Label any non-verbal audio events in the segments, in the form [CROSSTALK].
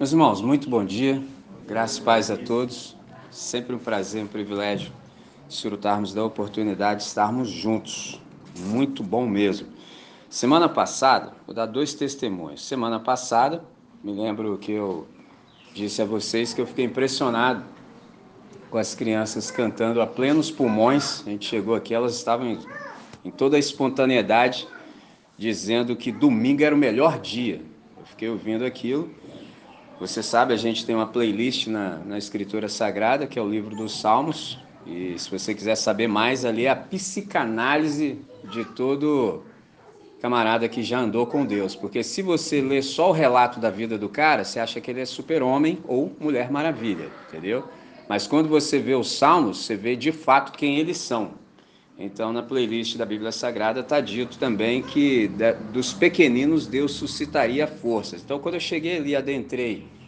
Meus irmãos, muito bom dia, graças e paz a todos. Sempre um prazer, um privilégio desfrutarmos da oportunidade de estarmos juntos. Muito bom mesmo. Semana passada, vou dar dois testemunhos. Semana passada, me lembro que eu disse a vocês que eu fiquei impressionado com as crianças cantando a plenos pulmões. A gente chegou aqui, elas estavam em, em toda a espontaneidade, dizendo que domingo era o melhor dia. Eu fiquei ouvindo aquilo. Você sabe, a gente tem uma playlist na, na Escritura Sagrada, que é o livro dos Salmos. E se você quiser saber mais, ali é a psicanálise de todo camarada que já andou com Deus. Porque se você ler só o relato da vida do cara, você acha que ele é super-homem ou mulher maravilha, entendeu? Mas quando você vê os salmos, você vê de fato quem eles são. Então, na playlist da Bíblia Sagrada está dito também que dos pequeninos Deus suscitaria forças. Então, quando eu cheguei ali, adentrei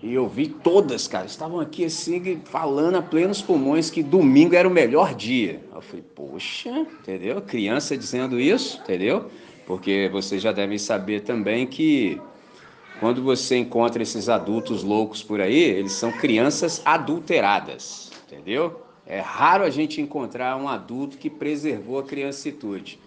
e eu vi todas, cara, estavam aqui assim, falando a plenos pulmões que domingo era o melhor dia. Eu falei, poxa, entendeu? Criança dizendo isso, entendeu? Porque vocês já devem saber também que quando você encontra esses adultos loucos por aí, eles são crianças adulteradas, entendeu? É raro a gente encontrar um adulto que preservou a criancitude.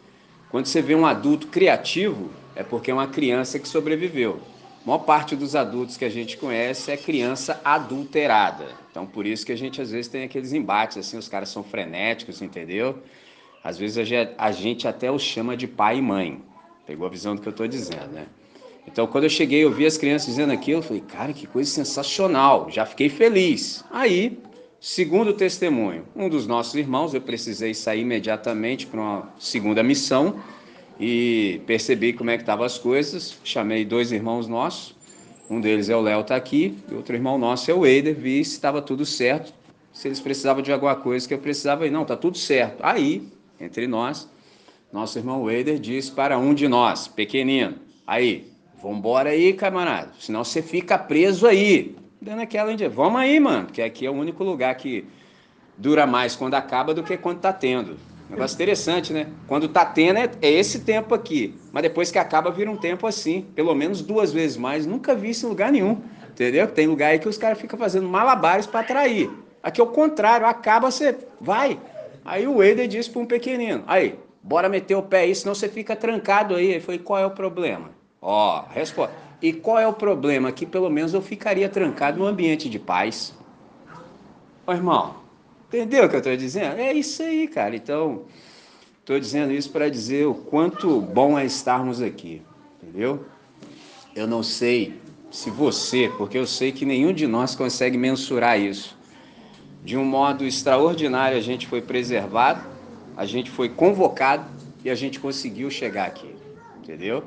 Quando você vê um adulto criativo, é porque é uma criança que sobreviveu. A maior parte dos adultos que a gente conhece é criança adulterada. Então, por isso que a gente às vezes tem aqueles embates, assim, os caras são frenéticos, entendeu? Às vezes a gente até os chama de pai e mãe. Pegou a visão do que eu estou dizendo, né? Então, quando eu cheguei, eu vi as crianças dizendo aquilo, eu falei, cara, que coisa sensacional, já fiquei feliz. Aí, segundo testemunho, um dos nossos irmãos, eu precisei sair imediatamente para uma segunda missão e percebi como é que estavam as coisas. Chamei dois irmãos nossos, um deles é o Léo, está aqui, e outro irmão nosso é o Eider, vi se estava tudo certo, se eles precisavam de alguma coisa que eu precisava, e não, está tudo certo. Aí, entre nós, nosso irmão Weider disse para um de nós, pequenino, aí, vambora aí, camarada, senão você fica preso aí. Dando aquela indica, vamos aí, mano, porque aqui é o único lugar que dura mais quando acaba do que quando tá tendo. Negócio interessante, né? Quando tá tendo é, é, esse tempo aqui, mas depois que acaba vira um tempo assim, pelo menos duas vezes mais. Nunca vi isso em lugar nenhum, entendeu? Tem lugar aí que os caras ficam fazendo malabares para atrair. Aqui é o contrário, acaba você vai. Aí o Eider disse para um pequenino, aí, Bora meter o pé aí, senão você fica trancado aí. Ele falou, qual é o problema? Ó, resposta. E qual é o problema? Que pelo menos eu ficaria trancado no ambiente de paz. Ô irmão, entendeu o que eu estou dizendo? É isso aí, cara. Então, estou dizendo isso para dizer o quanto bom é estarmos aqui. Entendeu? Eu não sei se você, porque eu sei que nenhum de nós consegue mensurar isso. De um modo extraordinário a gente foi preservado a gente foi convocado e a gente conseguiu chegar aqui, entendeu?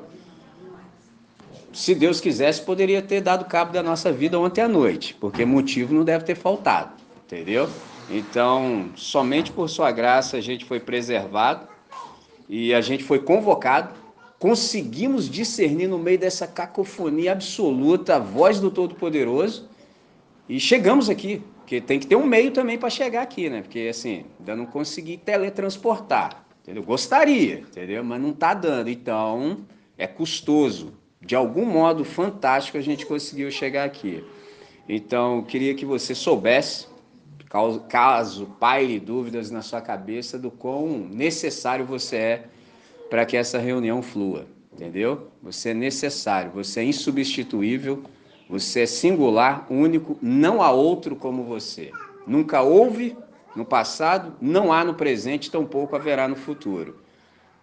Se Deus quisesse, poderia ter dado cabo da nossa vida ontem à noite, porque motivo não deve ter faltado, entendeu? Então, somente por sua graça a gente foi preservado e a gente foi convocado, conseguimos discernir no meio dessa cacofonia absoluta a voz do Todo-Poderoso e chegamos aqui, porque tem que ter um meio também para chegar aqui, né? Porque assim, ainda não consegui teletransportar, entendeu? Gostaria, entendeu? Mas não está dando. Então, é custoso. De algum modo fantástico a gente conseguiu chegar aqui. Então, queria que você soubesse, caso paire dúvidas na sua cabeça, do quão necessário você é para que essa reunião flua, entendeu? Você é necessário, você é insubstituível você é singular, único, não há outro como você. Nunca houve no passado, não há no presente, tampouco haverá no futuro.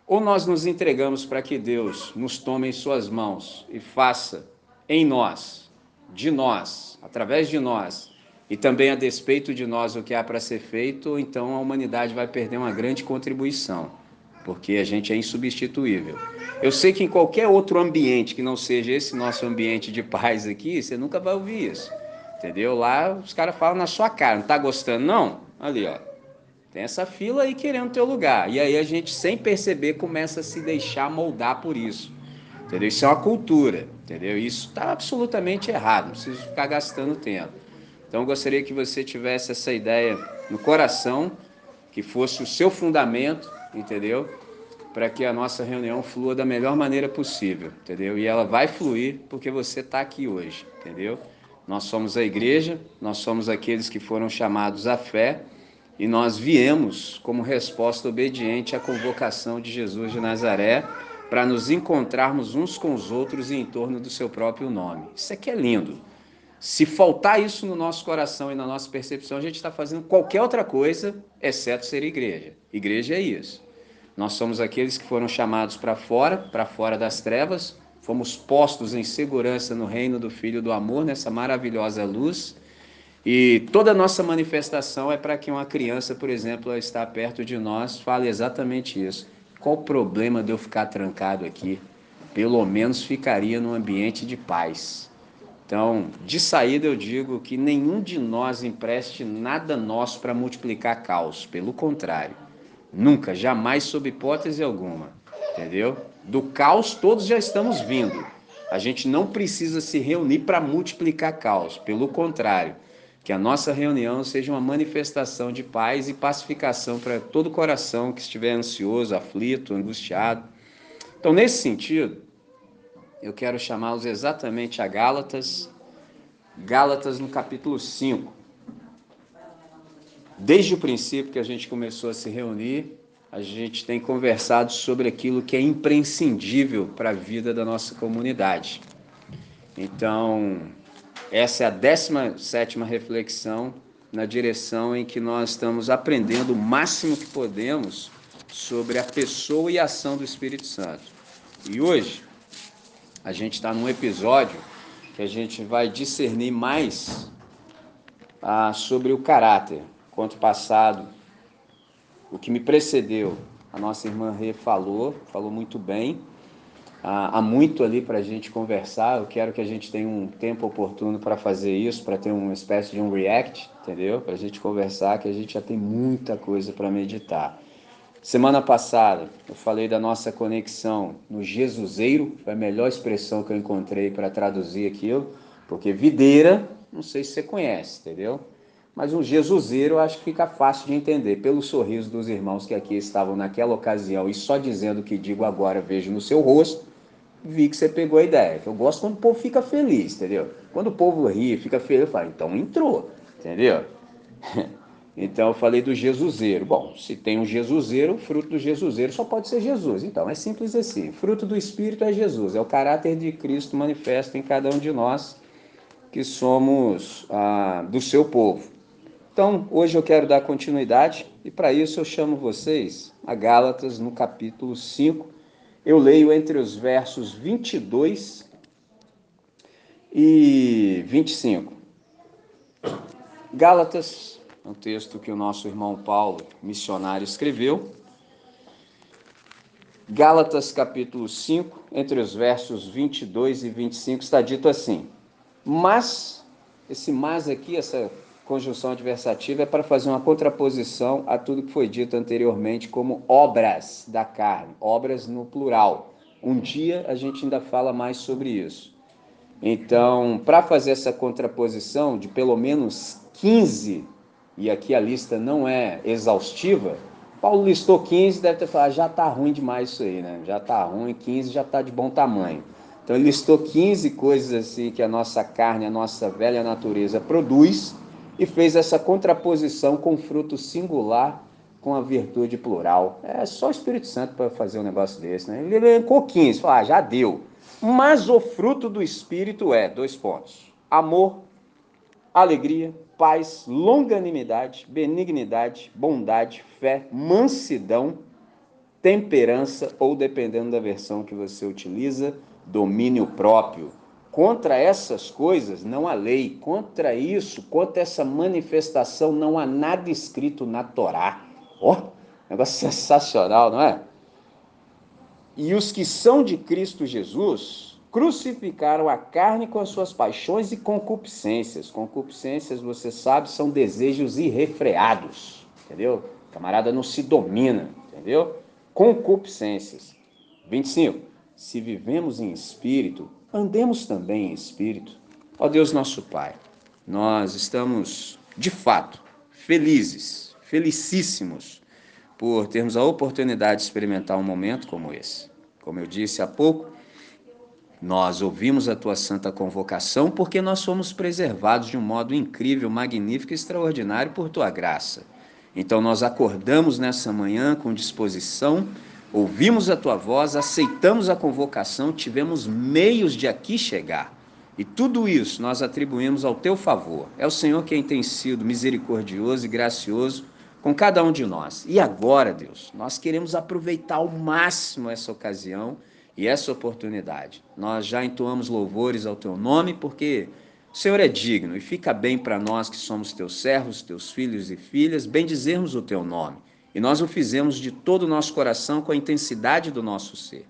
Ou nós nos entregamos para que Deus nos tome em suas mãos e faça em nós, de nós, através de nós, e também a despeito de nós o que há para ser feito, então a humanidade vai perder uma grande contribuição porque a gente é insubstituível. Eu sei que em qualquer outro ambiente que não seja esse nosso ambiente de paz aqui, você nunca vai ouvir isso. Entendeu? Lá os caras falam na sua cara, não tá gostando não? Ali, ó. Tem essa fila aí querendo teu lugar. E aí a gente, sem perceber, começa a se deixar moldar por isso. Entendeu? Isso é uma cultura, entendeu? Isso está absolutamente errado, não preciso ficar gastando tempo. Então eu gostaria que você tivesse essa ideia no coração, que fosse o seu fundamento entendeu? Para que a nossa reunião flua da melhor maneira possível, entendeu? E ela vai fluir porque você está aqui hoje, entendeu? Nós somos a igreja, nós somos aqueles que foram chamados à fé e nós viemos como resposta obediente à convocação de Jesus de Nazaré para nos encontrarmos uns com os outros em torno do seu próprio nome. Isso aqui é lindo. Se faltar isso no nosso coração e na nossa percepção, a gente está fazendo qualquer outra coisa, exceto ser igreja. Igreja é isso. Nós somos aqueles que foram chamados para fora, para fora das trevas, fomos postos em segurança no reino do Filho do Amor, nessa maravilhosa luz. E toda a nossa manifestação é para que uma criança, por exemplo, está perto de nós, fale exatamente isso. Qual o problema de eu ficar trancado aqui? Pelo menos ficaria num ambiente de paz. Então, de saída eu digo que nenhum de nós empreste nada nosso para multiplicar caos. Pelo contrário, nunca, jamais, sob hipótese alguma. Entendeu? Do caos todos já estamos vindo. A gente não precisa se reunir para multiplicar caos. Pelo contrário, que a nossa reunião seja uma manifestação de paz e pacificação para todo coração que estiver ansioso, aflito, angustiado. Então, nesse sentido, eu quero chamá-los exatamente a Gálatas, Gálatas no capítulo 5. Desde o princípio que a gente começou a se reunir, a gente tem conversado sobre aquilo que é imprescindível para a vida da nossa comunidade. Então, essa é a 17 reflexão na direção em que nós estamos aprendendo o máximo que podemos sobre a pessoa e a ação do Espírito Santo. E hoje a gente está num episódio que a gente vai discernir mais ah, sobre o caráter. Quanto passado, o que me precedeu, a nossa irmã Rê falou, falou muito bem há muito ali para a gente conversar. Eu quero que a gente tenha um tempo oportuno para fazer isso, para ter uma espécie de um react, entendeu? Para a gente conversar, que a gente já tem muita coisa para meditar. Semana passada eu falei da nossa conexão no Jesuseiro, foi a melhor expressão que eu encontrei para traduzir aquilo, porque videira, não sei se você conhece, entendeu? Mas um Jesuseiro eu acho que fica fácil de entender pelo sorriso dos irmãos que aqui estavam naquela ocasião e só dizendo o que digo agora vejo no seu rosto, vi que você pegou a ideia. Eu gosto quando o povo fica feliz, entendeu? Quando o povo ri, fica feliz, eu falo, então entrou, entendeu? [LAUGHS] Então eu falei do Jesuseiro. Bom, se tem um Jesuseiro, o fruto do Jesuseiro só pode ser Jesus. Então é simples assim. Fruto do Espírito é Jesus, é o caráter de Cristo manifesto em cada um de nós que somos ah, do seu povo. Então hoje eu quero dar continuidade e para isso eu chamo vocês a Gálatas no capítulo 5 eu leio entre os versos 22 e 25. Gálatas, um texto que o nosso irmão Paulo, missionário, escreveu. Gálatas capítulo 5, entre os versos 22 e 25, está dito assim: Mas, esse mas aqui, essa conjunção adversativa é para fazer uma contraposição a tudo que foi dito anteriormente como obras da carne, obras no plural. Um dia a gente ainda fala mais sobre isso. Então, para fazer essa contraposição de pelo menos 15, e aqui a lista não é exaustiva, Paulo listou 15, deve ter falado, já está ruim demais isso aí, né? Já está ruim, 15 já está de bom tamanho. Então ele listou 15 coisas assim que a nossa carne, a nossa velha natureza produz e fez essa contraposição com fruto singular com a virtude plural. É só o Espírito Santo para fazer um negócio desse, né? Ele elencou 15, falou, ah, já deu. Mas o fruto do Espírito é, dois pontos, amor, alegria, paz, longanimidade, benignidade, bondade, fé, mansidão, temperança, ou dependendo da versão que você utiliza, domínio próprio. Contra essas coisas não há lei, contra isso, contra essa manifestação não há nada escrito na Torá. Ó, oh, negócio [LAUGHS] sensacional, não é? E os que são de Cristo Jesus crucificaram a carne com as suas paixões e concupiscências. Concupiscências, você sabe, são desejos irrefreados, entendeu? Camarada não se domina, entendeu? Concupiscências. 25. Se vivemos em espírito, andemos também em espírito. Ó Deus nosso Pai, nós estamos de fato felizes, felicíssimos por termos a oportunidade de experimentar um momento como esse. Como eu disse há pouco, Nós ouvimos a tua santa convocação porque nós somos preservados de um modo incrível, magnífico e extraordinário por tua graça. Então nós acordamos nessa manhã com disposição, ouvimos a tua voz, aceitamos a convocação, tivemos meios de aqui chegar. E tudo isso nós atribuímos ao teu favor. É o Senhor quem tem sido misericordioso e gracioso com cada um de nós. E agora, Deus, nós queremos aproveitar ao máximo essa ocasião e essa oportunidade. Nós já entoamos louvores ao teu nome porque o Senhor é digno e fica bem para nós que somos teus servos, teus filhos e filhas, bendizermos o teu nome. E nós o fizemos de todo o nosso coração com a intensidade do nosso ser.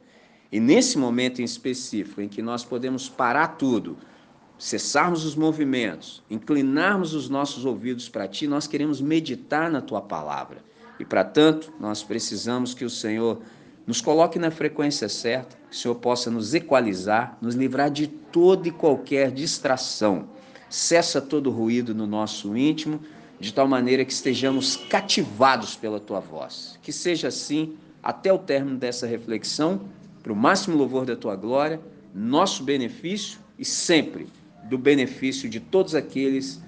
E nesse momento em específico em que nós podemos parar tudo, cessarmos os movimentos, inclinarmos os nossos ouvidos para ti, nós queremos meditar na tua palavra. E para tanto, nós precisamos que o Senhor nos coloque na frequência certa, que o Senhor possa nos equalizar, nos livrar de toda e qualquer distração. Cessa todo ruído no nosso íntimo, de tal maneira que estejamos cativados pela tua voz. Que seja assim até o término dessa reflexão, para o máximo louvor da tua glória, nosso benefício e sempre do benefício de todos aqueles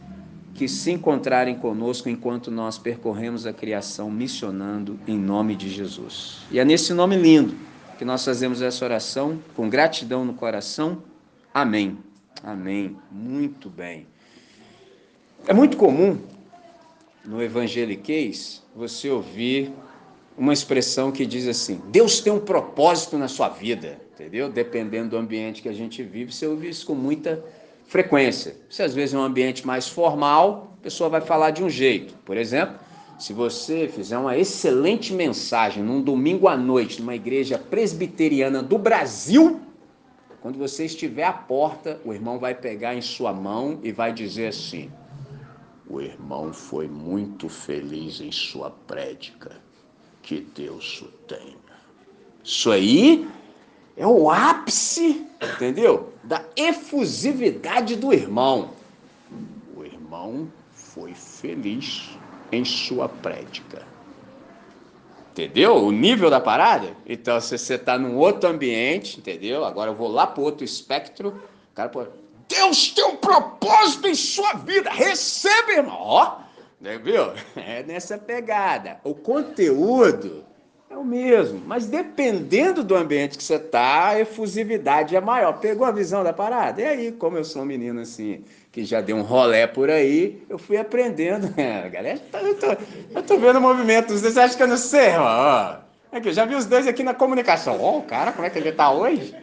que se encontrarem conosco enquanto nós percorremos a criação missionando em nome de Jesus. E é nesse nome lindo que nós fazemos essa oração com gratidão no coração. Amém. Amém. Muito bem. É muito comum no evangeliquez você ouvir uma expressão que diz assim: Deus tem um propósito na sua vida, entendeu? Dependendo do ambiente que a gente vive, você ouve isso com muita frequência. Se às vezes é um ambiente mais formal, a pessoa vai falar de um jeito. Por exemplo, se você fizer uma excelente mensagem num domingo à noite numa igreja presbiteriana do Brasil, quando você estiver à porta, o irmão vai pegar em sua mão e vai dizer assim: O irmão foi muito feliz em sua prédica. Que Deus o tenha. Isso aí é o ápice, entendeu? Da efusividade do irmão. O irmão foi feliz em sua prédica. Entendeu? O nível da parada? Então, se você está num outro ambiente, entendeu? Agora eu vou lá para outro espectro. O cara pode. Deus tem um propósito em sua vida. Receba, irmão. Ó, viu? [LAUGHS] É nessa pegada. O conteúdo é o mesmo, mas dependendo do ambiente que você tá, a efusividade é maior. Pegou a visão da parada? E aí, como eu sou um menino assim, que já deu um rolé por aí, eu fui aprendendo. [LAUGHS] É, galera, eu tô, eu tô vendo o movimento. Vocês acham que eu não sei? Ó, aqui, eu já vi os dois aqui na comunicação. Ó, oh, cara, como é que ele tá hoje?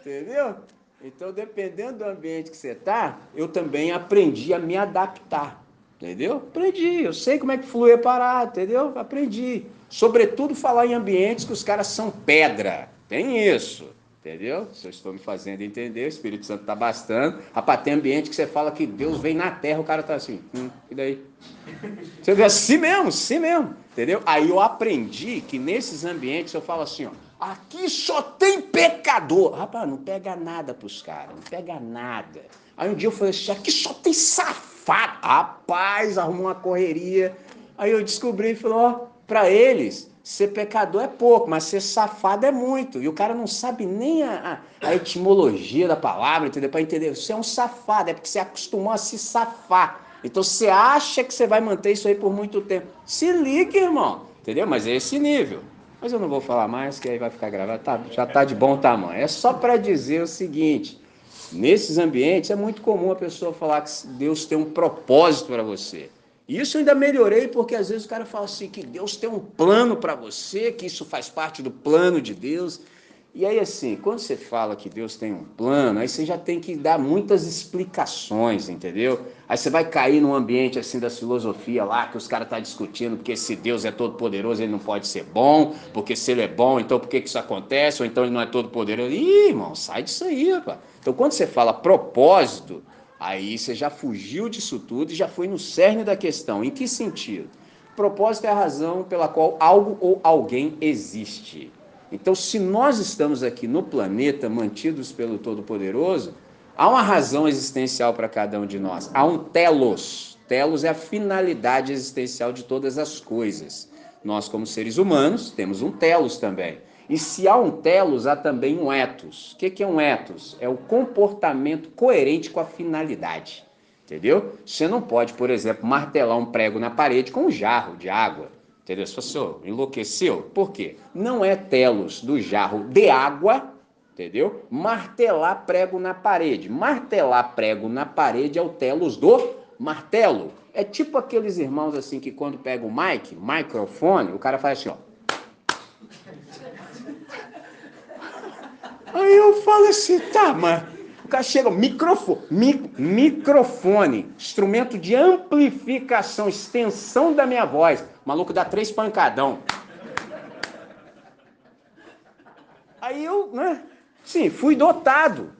Entendeu? Então, dependendo do ambiente que você tá, eu também aprendi a me adaptar. Entendeu? Aprendi, eu sei como é que flui a parada, entendeu? Aprendi. Sobretudo falar em ambientes que os caras são pedra. Tem isso. Entendeu? Se eu estou me fazendo entender, o Espírito Santo está bastando. Rapaz, tem ambiente que você fala que Deus vem na terra, o cara está assim, hum, e daí? Você vê assim mesmo, assim mesmo. Entendeu? Aí eu aprendi que nesses ambientes eu falo assim, ó, aqui só tem pecador. Rapaz, não pega nada para os caras, não pega nada. Aí um dia eu falei assim, aqui só tem safado. Rapaz, arrumou uma correria. Aí eu descobri e falei, ó, para eles, ser pecador é pouco, mas ser safado é muito. E o cara não sabe nem a, a, a etimologia da palavra, entendeu? Para entender, você é um safado, é porque você acostumou a se safar. Então você acha que você vai manter isso aí por muito tempo. Se liga, irmão, entendeu? Mas é esse nível. Mas eu não vou falar mais, que aí vai ficar gravado. Tá, já está de bom tamanho. É só para dizer o seguinte: nesses ambientes é muito comum a pessoa falar que Deus tem um propósito para você. Isso eu ainda melhorei porque às vezes o cara fala assim que Deus tem um plano para você, que isso faz parte do plano de Deus. E aí assim, quando você fala que Deus tem um plano, aí você já tem que dar muitas explicações, entendeu? Aí você vai cair num ambiente assim da filosofia lá que os caras estão tá discutindo porque se Deus é todo poderoso, ele não pode ser bom, porque se ele é bom, então por que, que isso acontece? Ou então ele não é todo poderoso. Ih, irmão, sai disso aí, rapaz. Então quando você fala propósito, Aí você já fugiu disso tudo e já foi no cerne da questão. Em que sentido? Propósito é a razão pela qual algo ou alguém existe. Então, se nós estamos aqui no planeta, mantidos pelo Todo-Poderoso, há uma razão existencial para cada um de nós. Há um telos. Telos é a finalidade existencial de todas as coisas. Nós, como seres humanos, temos um telos também. E se há um telos, há também um ethos. O que é um ethos? É o comportamento coerente com a finalidade. Entendeu? Você não pode, por exemplo, martelar um prego na parede com um jarro de água. Entendeu? Se você enlouqueceu, por quê? Não é telos do jarro de água, entendeu? Martelar prego na parede. Martelar prego na parede é o telos do martelo. É tipo aqueles irmãos assim que quando pega o mic, microfone, o cara faz assim, ó. Aí eu falo assim, tá, mas o cara chega, microfone, mi, microfone, instrumento de amplificação, extensão da minha voz. O maluco dá três pancadão. Aí eu, né? Sim, fui dotado.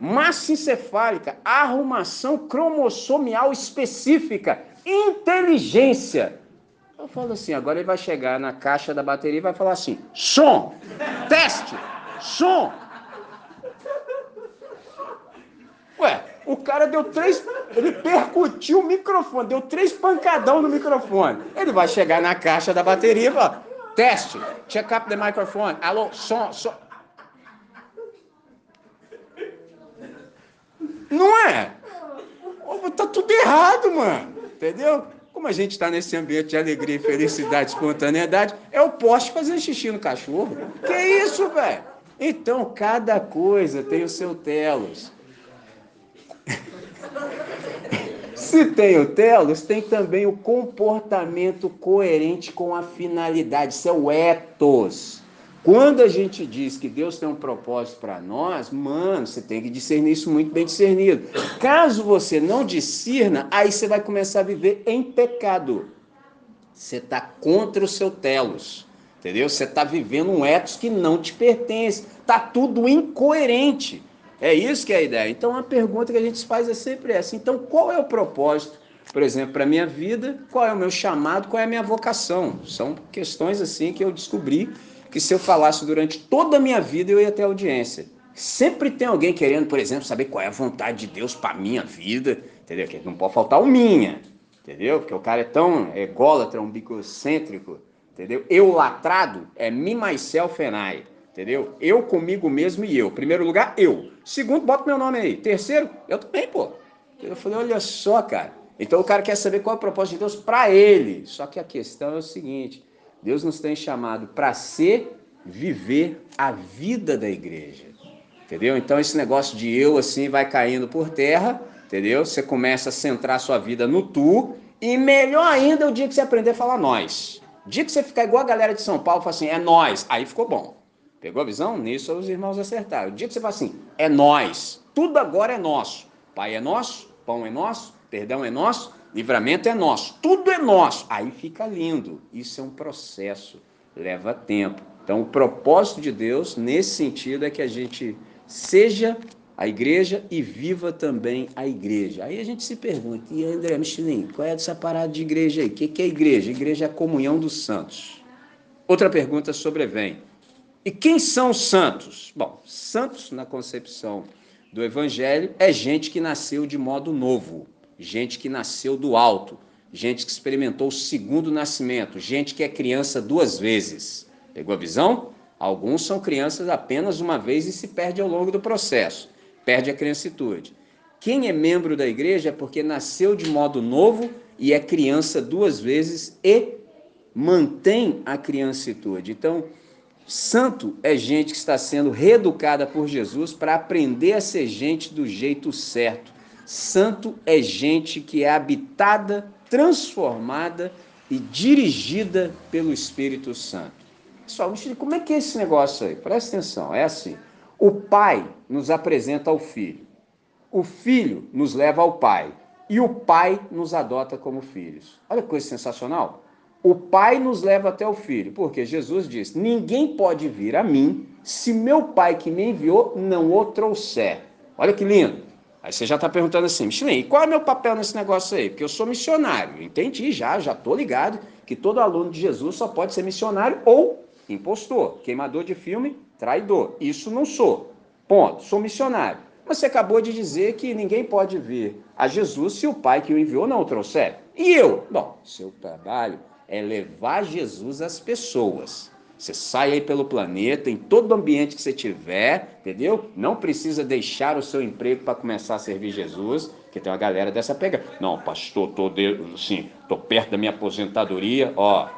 Massa encefálica, arrumação cromossomial específica, inteligência. Eu falo assim, agora ele vai chegar na caixa da bateria e vai falar assim: som, teste, som. Ué, o cara deu três. Ele percutiu o microfone, deu três pancadão no microfone. Ele vai chegar na caixa da bateria e falar: teste, check up the microphone. Alô, som, som. Não é? Tá tudo errado, mano. Entendeu? Como a gente está nesse ambiente de alegria, felicidade, espontaneidade, é o poste fazendo xixi no cachorro. Que isso, velho? Então, cada coisa tem o seu telos. Se tem o telos, tem também o comportamento coerente com a finalidade. Isso é o ethos. Quando a gente diz que Deus tem um propósito para nós, mano, você tem que discernir isso muito bem discernido. Caso você não discerna, aí você vai começar a viver em pecado. Você está contra o seu telos, entendeu? Você está vivendo um ethos que não te pertence. Está tudo incoerente. É isso que é a ideia. Então a pergunta que a gente faz é sempre essa. Então qual é o propósito, por exemplo, para a minha vida? Qual é o meu chamado? Qual é a minha vocação? São questões assim que eu descobri que se eu falasse durante toda a minha vida, eu ia ter audiência. Sempre tem alguém querendo, por exemplo, saber qual é a vontade de Deus para minha vida, entendeu? Que não pode faltar o minha, entendeu? Porque o cara é tão ególatra, bicocêntrico, entendeu? Eu latrado é me, myself and I, entendeu? Eu comigo mesmo e eu. Primeiro lugar, eu. Segundo, bota meu nome aí. Terceiro, eu também, pô. Eu falei, olha só, cara. Então o cara quer saber qual é o propósito de Deus para ele. Só que a questão é o seguinte: Deus nos tem chamado para ser, viver a vida da igreja. Entendeu? Então esse negócio de eu assim vai caindo por terra, entendeu? Você começa a centrar sua vida no tu e melhor ainda é o dia que você aprender a falar nós. O dia que você ficar igual a galera de São Paulo, fala assim, é nós, aí ficou bom. Pegou a visão? Nisso os irmãos acertaram. O dia que você fala assim, é nós, tudo agora é nosso. Pai é nosso, pão é nosso, perdão é nosso, Livramento é nosso, tudo é nosso. Aí fica lindo. Isso é um processo, leva tempo. Então, o propósito de Deus, nesse sentido, é que a gente seja a igreja e viva também a igreja. Aí a gente se pergunta, e André Michelin, qual é essa parada de igreja aí? O que é igreja? Igreja é a comunhão dos santos. Outra pergunta sobrevém. E quem são os santos? Bom, santos, na concepção do Evangelho, é gente que nasceu de modo novo gente que nasceu do alto, gente que experimentou o segundo nascimento, gente que é criança duas vezes. Pegou a visão? Alguns são crianças apenas uma vez e se perde ao longo do processo, perde a criancitude. Quem é membro da igreja é porque nasceu de modo novo e é criança duas vezes e mantém a criancitude. Então, santo é gente que está sendo reeducada por Jesus para aprender a ser gente do jeito certo Santo é gente que é habitada, transformada e dirigida pelo Espírito Santo. Pessoal, como é que é esse negócio aí? Presta atenção, é assim. O pai nos apresenta ao filho. O filho nos leva ao pai. E o pai nos adota como filhos. Olha que coisa sensacional. O pai nos leva até o filho, porque Jesus disse: Ninguém pode vir a mim se meu pai que me enviou não o trouxer. Olha que lindo. Aí você já está perguntando assim, Michelin, qual é meu papel nesse negócio aí? Porque eu sou missionário. Entendi já, já estou ligado que todo aluno de Jesus só pode ser missionário ou impostor, queimador de filme, traidor. Isso não sou. Ponto. Sou missionário. Mas você acabou de dizer que ninguém pode vir a Jesus se o Pai que o enviou não o trouxer. E eu? Bom, seu trabalho é levar Jesus às pessoas. Você sai aí pelo planeta, em todo ambiente que você tiver, entendeu? Não precisa deixar o seu emprego para começar a servir Jesus, que tem uma galera dessa pega. Não, pastor, tô de, tô perto da minha aposentadoria, ó,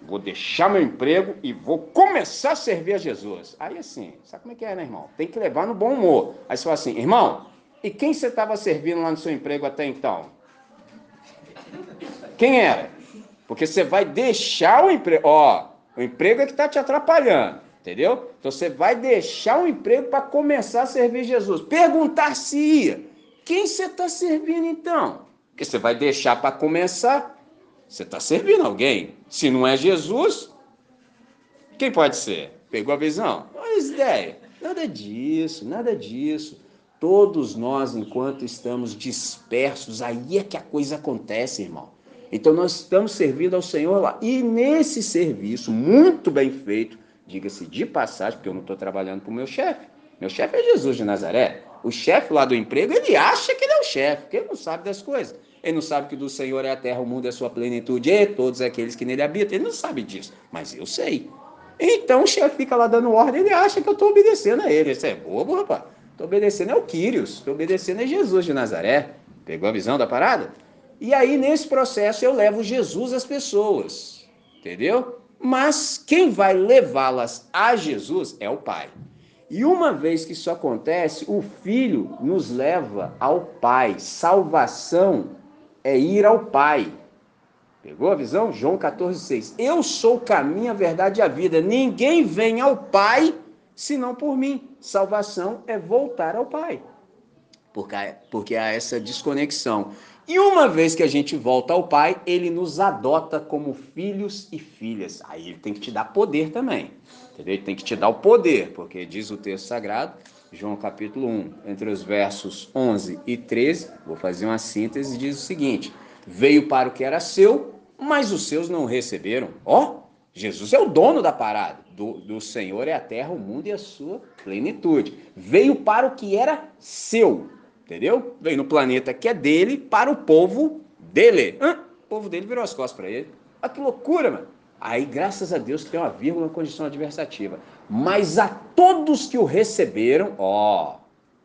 vou deixar meu emprego e vou começar a servir a Jesus. Aí assim, sabe como é que é, né, irmão? Tem que levar no bom humor. Aí você fala assim, irmão, e quem você estava servindo lá no seu emprego até então? Quem era? Porque você vai deixar o emprego. Ó, o emprego é que está te atrapalhando, entendeu? Então você vai deixar o emprego para começar a servir Jesus. Perguntar se ia. Quem você está servindo então? Porque você vai deixar para começar. Você está servindo alguém. Se não é Jesus, quem pode ser? Pegou a visão? Olha as ideias. Nada disso, nada disso. Todos nós, enquanto estamos dispersos, aí é que a coisa acontece, irmão. Então nós estamos servindo ao Senhor lá. E nesse serviço, muito bem feito, diga-se de passagem, porque eu não estou trabalhando para o meu chefe. Meu chefe é Jesus de Nazaré. O chefe lá do emprego, ele acha que ele é o chefe, porque ele não sabe das coisas. Ele não sabe que do Senhor é a terra, o mundo é a sua plenitude, e todos aqueles que nele habitam. Ele não sabe disso, mas eu sei. Então o chefe fica lá dando ordem, ele acha que eu estou obedecendo a ele. Isso é bobo, rapaz. Estou obedecendo é o Quírios, estou obedecendo é Jesus de Nazaré. Pegou a visão da parada? E aí, nesse processo, eu levo Jesus às pessoas, entendeu? Mas quem vai levá-las a Jesus é o Pai. E uma vez que isso acontece, o Filho nos leva ao Pai. Salvação é ir ao Pai. Pegou a visão? João 14,6. Eu sou o caminho, a verdade e a vida. Ninguém vem ao Pai senão por mim. Salvação é voltar ao Pai. Porque, porque há essa desconexão. E uma vez que a gente volta ao Pai, ele nos adota como filhos e filhas. Aí ele tem que te dar poder também. Entendeu? Ele tem que te dar o poder, porque diz o texto sagrado, João capítulo 1, entre os versos 11 e 13, vou fazer uma síntese, diz o seguinte: Veio para o que era seu, mas os seus não receberam. Ó, oh, Jesus é o dono da parada. Do, do Senhor é a terra, o mundo e a sua plenitude. Veio para o que era seu, Entendeu? Veio no planeta que é dele para o povo dele. Hã? O povo dele virou as costas para ele. Olha que loucura, mano. Aí, graças a Deus, tem uma vírgula na condição adversativa. Mas a todos que o receberam, ó,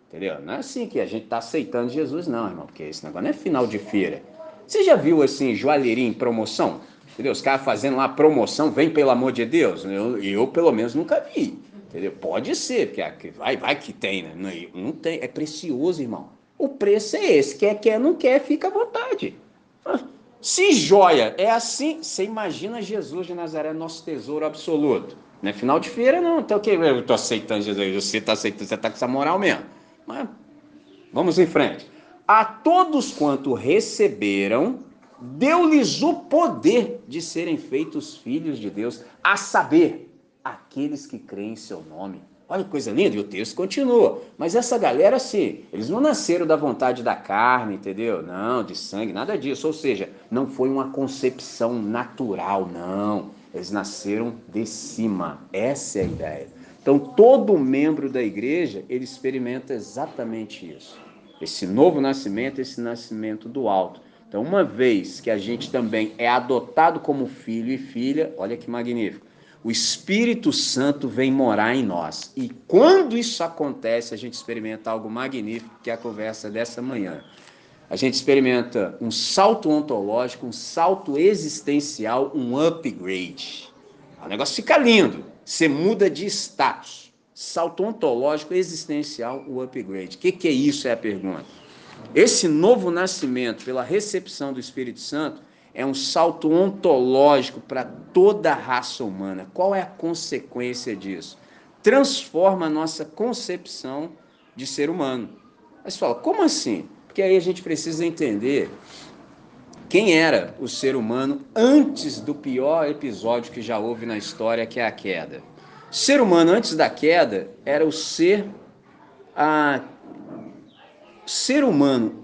entendeu? Não é assim que a gente está aceitando Jesus, não, irmão, porque esse negócio não é final de feira. Você já viu, assim, joalheria em promoção? Entendeu? Os caras fazendo lá promoção, vem pelo amor de Deus. Eu, eu pelo menos, nunca vi. Entendeu? Pode ser, porque vai, vai que tem, né? Não tem, é precioso, irmão. O preço é esse. Quer, quer, não quer, fica à vontade. Se joia é assim, você imagina Jesus de Nazaré, nosso tesouro absoluto. Não é final de feira, não. Então, que eu estou aceitando Jesus, você está aceitando, você está com essa moral mesmo. Mas vamos em frente. A todos quanto receberam, deu-lhes o poder de serem feitos filhos de Deus, a saber, aqueles que creem em seu nome. Olha que coisa linda, e o texto continua. Mas essa galera, sim, eles não nasceram da vontade da carne, entendeu? Não, de sangue, nada disso. Ou seja, não foi uma concepção natural, não. Eles nasceram de cima. Essa é a ideia. Então, todo membro da igreja, ele experimenta exatamente isso. Esse novo nascimento, esse nascimento do alto. Então, uma vez que a gente também é adotado como filho e filha, olha que magnífico o Espírito Santo vem morar em nós. E quando isso acontece, a gente experimenta algo magnífico, que é a conversa dessa manhã. A gente experimenta um salto ontológico, um salto existencial, um upgrade. O negócio fica lindo. Você muda de status. Salto ontológico, existencial, o upgrade. O que, que é isso? É a pergunta. Esse novo nascimento, pela recepção do Espírito Santo, é um salto ontológico para toda a raça humana. Qual é a consequência disso? Transforma a nossa concepção de ser humano. Mas fala, como assim? Porque aí a gente precisa entender quem era o ser humano antes do pior episódio que já houve na história, que é a queda. Ser humano antes da queda era o ser a ser humano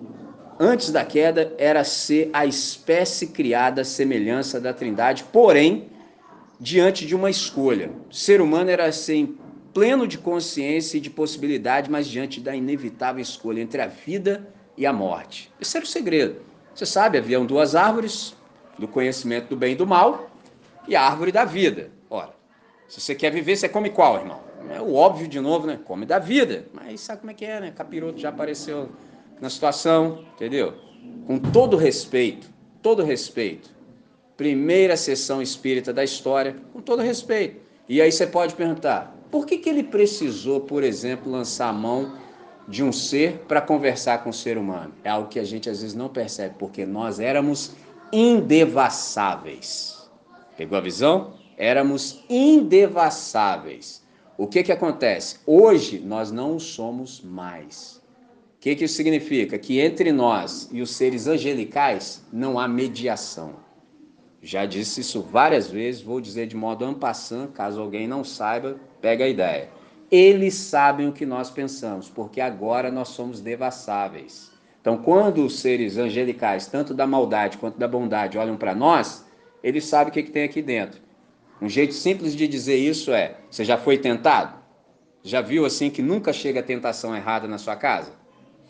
antes da queda, era ser a espécie criada à semelhança da Trindade, porém, diante de uma escolha. O ser humano era ser pleno de consciência e de possibilidade, mas diante da inevitável escolha entre a vida e a morte. Esse era o segredo. Você sabe, haviam duas árvores, do conhecimento do bem e do mal, e a árvore da vida. Ora, Se você quer viver, você come qual, irmão? É o óbvio de novo, né? Come da vida. Mas sabe como é que é, né? Capiroto já apareceu na situação, entendeu? Com todo respeito, todo respeito. Primeira sessão espírita da história, com todo respeito. E aí você pode perguntar, por que, que ele precisou, por exemplo, lançar a mão de um ser para conversar com o ser humano? É algo que a gente às vezes não percebe, porque nós éramos indevassáveis. Pegou a visão? Éramos indevassáveis. O que, que acontece? Hoje nós não somos mais. O que, que isso significa? Que entre nós e os seres angelicais não há mediação. Já disse isso várias vezes, vou dizer de modo ampassant, caso alguém não saiba, pega a ideia. Eles sabem o que nós pensamos, porque agora nós somos devassáveis. Então, quando os seres angelicais, tanto da maldade quanto da bondade, olham para nós, eles sabem o que, que tem aqui dentro. Um jeito simples de dizer isso é: você já foi tentado? Já viu assim que nunca chega a tentação errada na sua casa?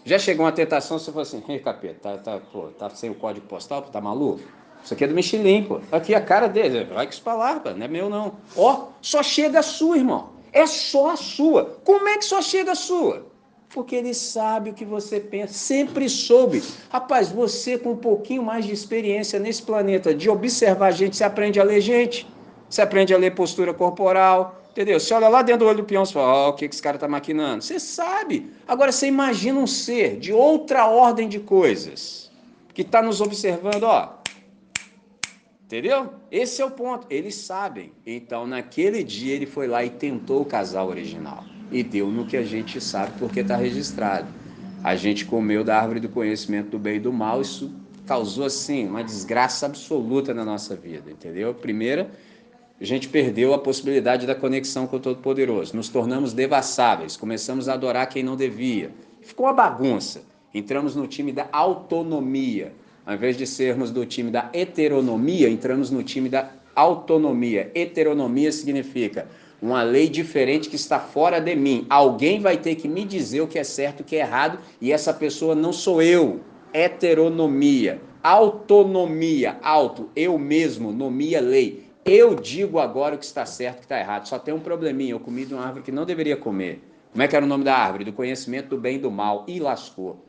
Já chegou uma tentação, você falou assim, ei capeta, tá, tá, pô, tá sem o código postal, tá maluco? Isso aqui é do Michelin, pô. Aqui a cara dele, vai que espalhar, não é meu não. Ó, só chega a sua, irmão. É só a sua. Como é que só chega a sua? Porque ele sabe o que você pensa, sempre soube. Rapaz, você com um pouquinho mais de experiência nesse planeta, de observar gente, você aprende a ler gente, você aprende a ler postura corporal, Entendeu? Você olha lá dentro do olho do peão e fala, oh, o que, que esse cara está maquinando? Você sabe. Agora você imagina um ser de outra ordem de coisas que está nos observando, ó. Entendeu? Esse é o ponto. Eles sabem. Então, naquele dia, ele foi lá e tentou o casal original. E deu no que a gente sabe porque está registrado. A gente comeu da árvore do conhecimento do bem e do mal. Isso causou, assim, uma desgraça absoluta na nossa vida. Entendeu? Primeira a gente perdeu a possibilidade da conexão com o Todo-Poderoso. Nos tornamos devassáveis, começamos a adorar quem não devia. Ficou uma bagunça. Entramos no time da autonomia. Ao invés de sermos do time da heteronomia, entramos no time da autonomia. Heteronomia significa uma lei diferente que está fora de mim. Alguém vai ter que me dizer o que é certo e o que é errado, e essa pessoa não sou eu. Heteronomia. Autonomia. Auto, eu mesmo, nomia, lei eu digo agora o que está certo e o que está errado. Só tem um probleminha. Eu comi de uma árvore que não deveria comer. Como é que era o nome da árvore? Do conhecimento do bem e do mal. E lascou.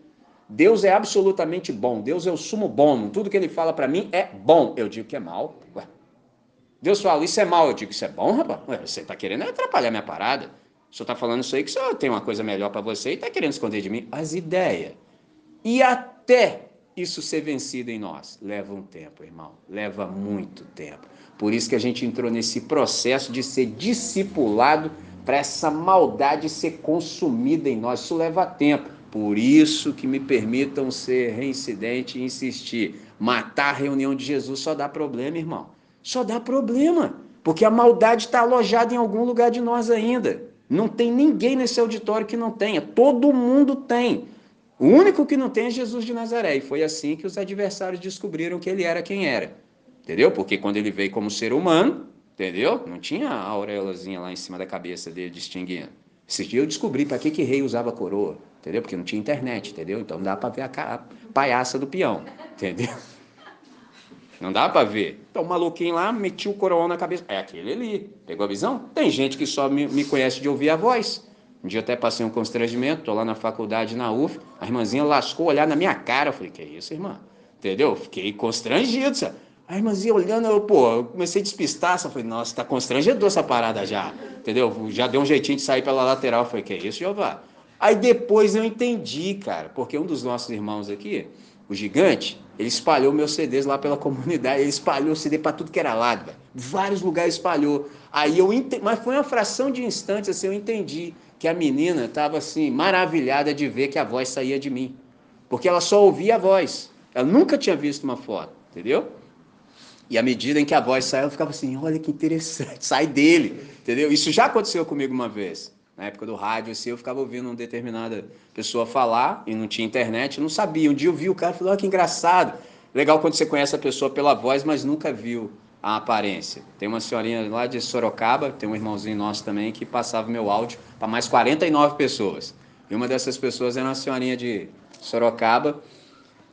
Deus é absolutamente bom. Deus é o sumo bom. Tudo que ele fala para mim é bom. Eu digo que é mal. Ué. Deus fala, isso é mal. Eu digo, isso é bom, rapaz? Ué, você está querendo atrapalhar minha parada. O senhor está falando isso aí que o senhor tem uma coisa melhor para você e está querendo esconder de mim. As ideias. E até isso ser vencido em nós leva um tempo, irmão. Leva muito tempo. Por isso que a gente entrou nesse processo de ser discipulado para essa maldade ser consumida em nós. Isso leva tempo. Por isso que me permitam ser reincidente e insistir. Matar a reunião de Jesus só dá problema, irmão. Só dá problema. Porque a maldade está alojada em algum lugar de nós ainda. Não tem ninguém nesse auditório que não tenha. Todo mundo tem. O único que não tem é Jesus de Nazaré. E foi assim que os adversários descobriram que ele era quem era. Entendeu? Porque quando ele veio como ser humano, entendeu? Não tinha a auréolazinha lá em cima da cabeça dele distinguindo. Esse dia eu descobri para que que rei usava coroa, entendeu? Porque não tinha internet, entendeu? Então não dá para ver a, a palhaça do peão, entendeu? [LAUGHS] Não dá para ver. Então o maluquinho lá metiu o coroão na cabeça. É aquele ali. Pegou a visão? Tem gente que só me, me conhece de ouvir a voz. Um dia até passei um constrangimento, tô lá na faculdade, na UF, a irmãzinha lascou olhar na minha cara. Eu falei, que isso, irmã? Entendeu? Fiquei constrangido, sabe? A irmãzinha olhando, eu, pô, eu comecei a despistar, só falei, nossa, tá constrangedor essa parada já, entendeu? Já deu um jeitinho de sair pela lateral, foi que é isso, Jeová? Aí depois eu entendi, cara, porque um dos nossos irmãos aqui, o gigante, ele espalhou meus CDs lá pela [LAUGHS] comunidade, ele espalhou CD para tudo que era lado, véio. vários lugares espalhou. Aí eu entendi, mas foi uma fração de instantes assim, eu entendi que a menina estava assim maravilhada de ver que a voz saía de mim, porque ela só ouvia a voz, ela nunca tinha visto uma foto, entendeu? E à medida em que a voz saiu, eu ficava assim, olha que interessante, sai dele, entendeu? Isso já aconteceu comigo uma vez. Na época do rádio, assim, eu ficava ouvindo uma determinada pessoa falar e não tinha internet, não sabia. Um dia eu vi o cara e falei, olha que engraçado. Legal quando você conhece a pessoa pela voz, mas nunca viu a aparência. Tem uma senhorinha lá de Sorocaba, tem um irmãozinho nosso também, que passava meu áudio para mais 49 pessoas. E uma dessas pessoas era uma senhorinha de Sorocaba,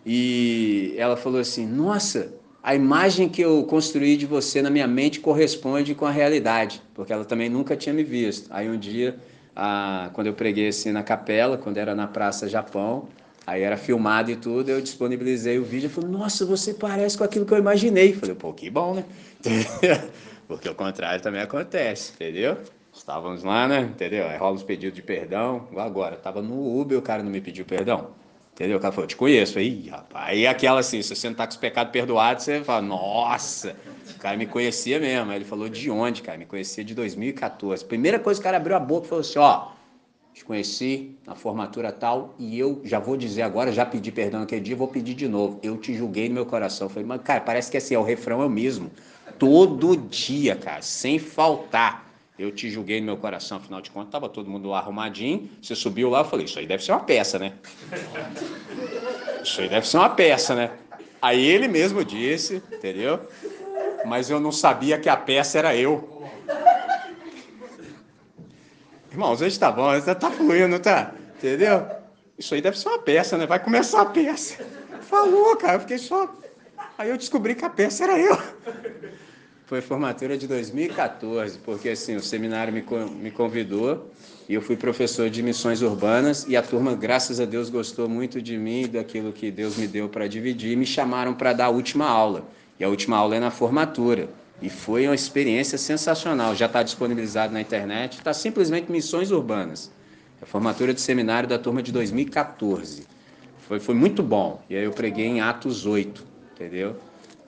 e ela falou assim, nossa, a imagem que eu construí de você na minha mente corresponde com a realidade, porque ela também nunca tinha me visto. Aí um dia, ah, quando eu preguei assim na capela, quando era na Praça Japão, aí era filmado e tudo, eu disponibilizei o vídeo e falei, nossa, você parece com aquilo que eu imaginei. Falei, pô, que bom, né? [LAUGHS] porque o contrário também acontece, entendeu? Estávamos lá, né? Entendeu? Aí rola os pedidos de perdão, agora. Estava no Uber, o cara não me pediu perdão. Entendeu? O cara falou, eu te conheço. Aí, rapaz. Aí aquela assim, se você não tá com os pecados perdoados, você fala, nossa, o cara me conhecia mesmo. Aí ele falou, de onde, cara? Me conhecia de 2014. Primeira coisa que o cara abriu a boca e falou assim, ó, te conheci na formatura tal e eu já vou dizer agora, já pedi perdão aquele dia, vou pedir de novo. Eu te julguei no meu coração. Eu falei, mas cara, parece que assim, é o refrão é o mesmo. Todo dia, cara, sem faltar. Eu te julguei no meu coração, afinal de contas, estava todo mundo arrumadinho. Você subiu lá, eu falei, isso aí deve ser uma peça, né? [LAUGHS] Isso aí deve ser uma peça, né? Aí ele mesmo disse, entendeu? Mas eu não sabia que a peça era eu. Irmãos, hoje tá bom, tá fluindo, tá? Entendeu? Isso aí deve ser uma peça, né? Vai começar a peça. Falou, cara, eu fiquei só. Aí eu descobri que a peça era eu. Foi formatura de 2014, porque assim, o seminário me, me convidou e eu fui professor de missões urbanas e a turma, graças a Deus, gostou muito de mim e daquilo que Deus me deu para dividir e me chamaram para dar a última aula. E a última aula é na formatura. E foi uma experiência sensacional. Já está disponibilizado na internet. Está simplesmente Missões Urbanas. É a formatura de seminário da turma de 2014. Foi, foi muito bom. E aí eu preguei em Atos 8, entendeu?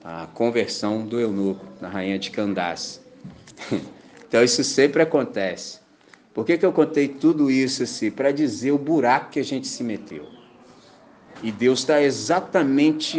A conversão do eunuco, na rainha de Candace. [LAUGHS] Então isso sempre acontece. Por que, que eu contei tudo isso assim? Para dizer o buraco que a gente se meteu. E Deus está exatamente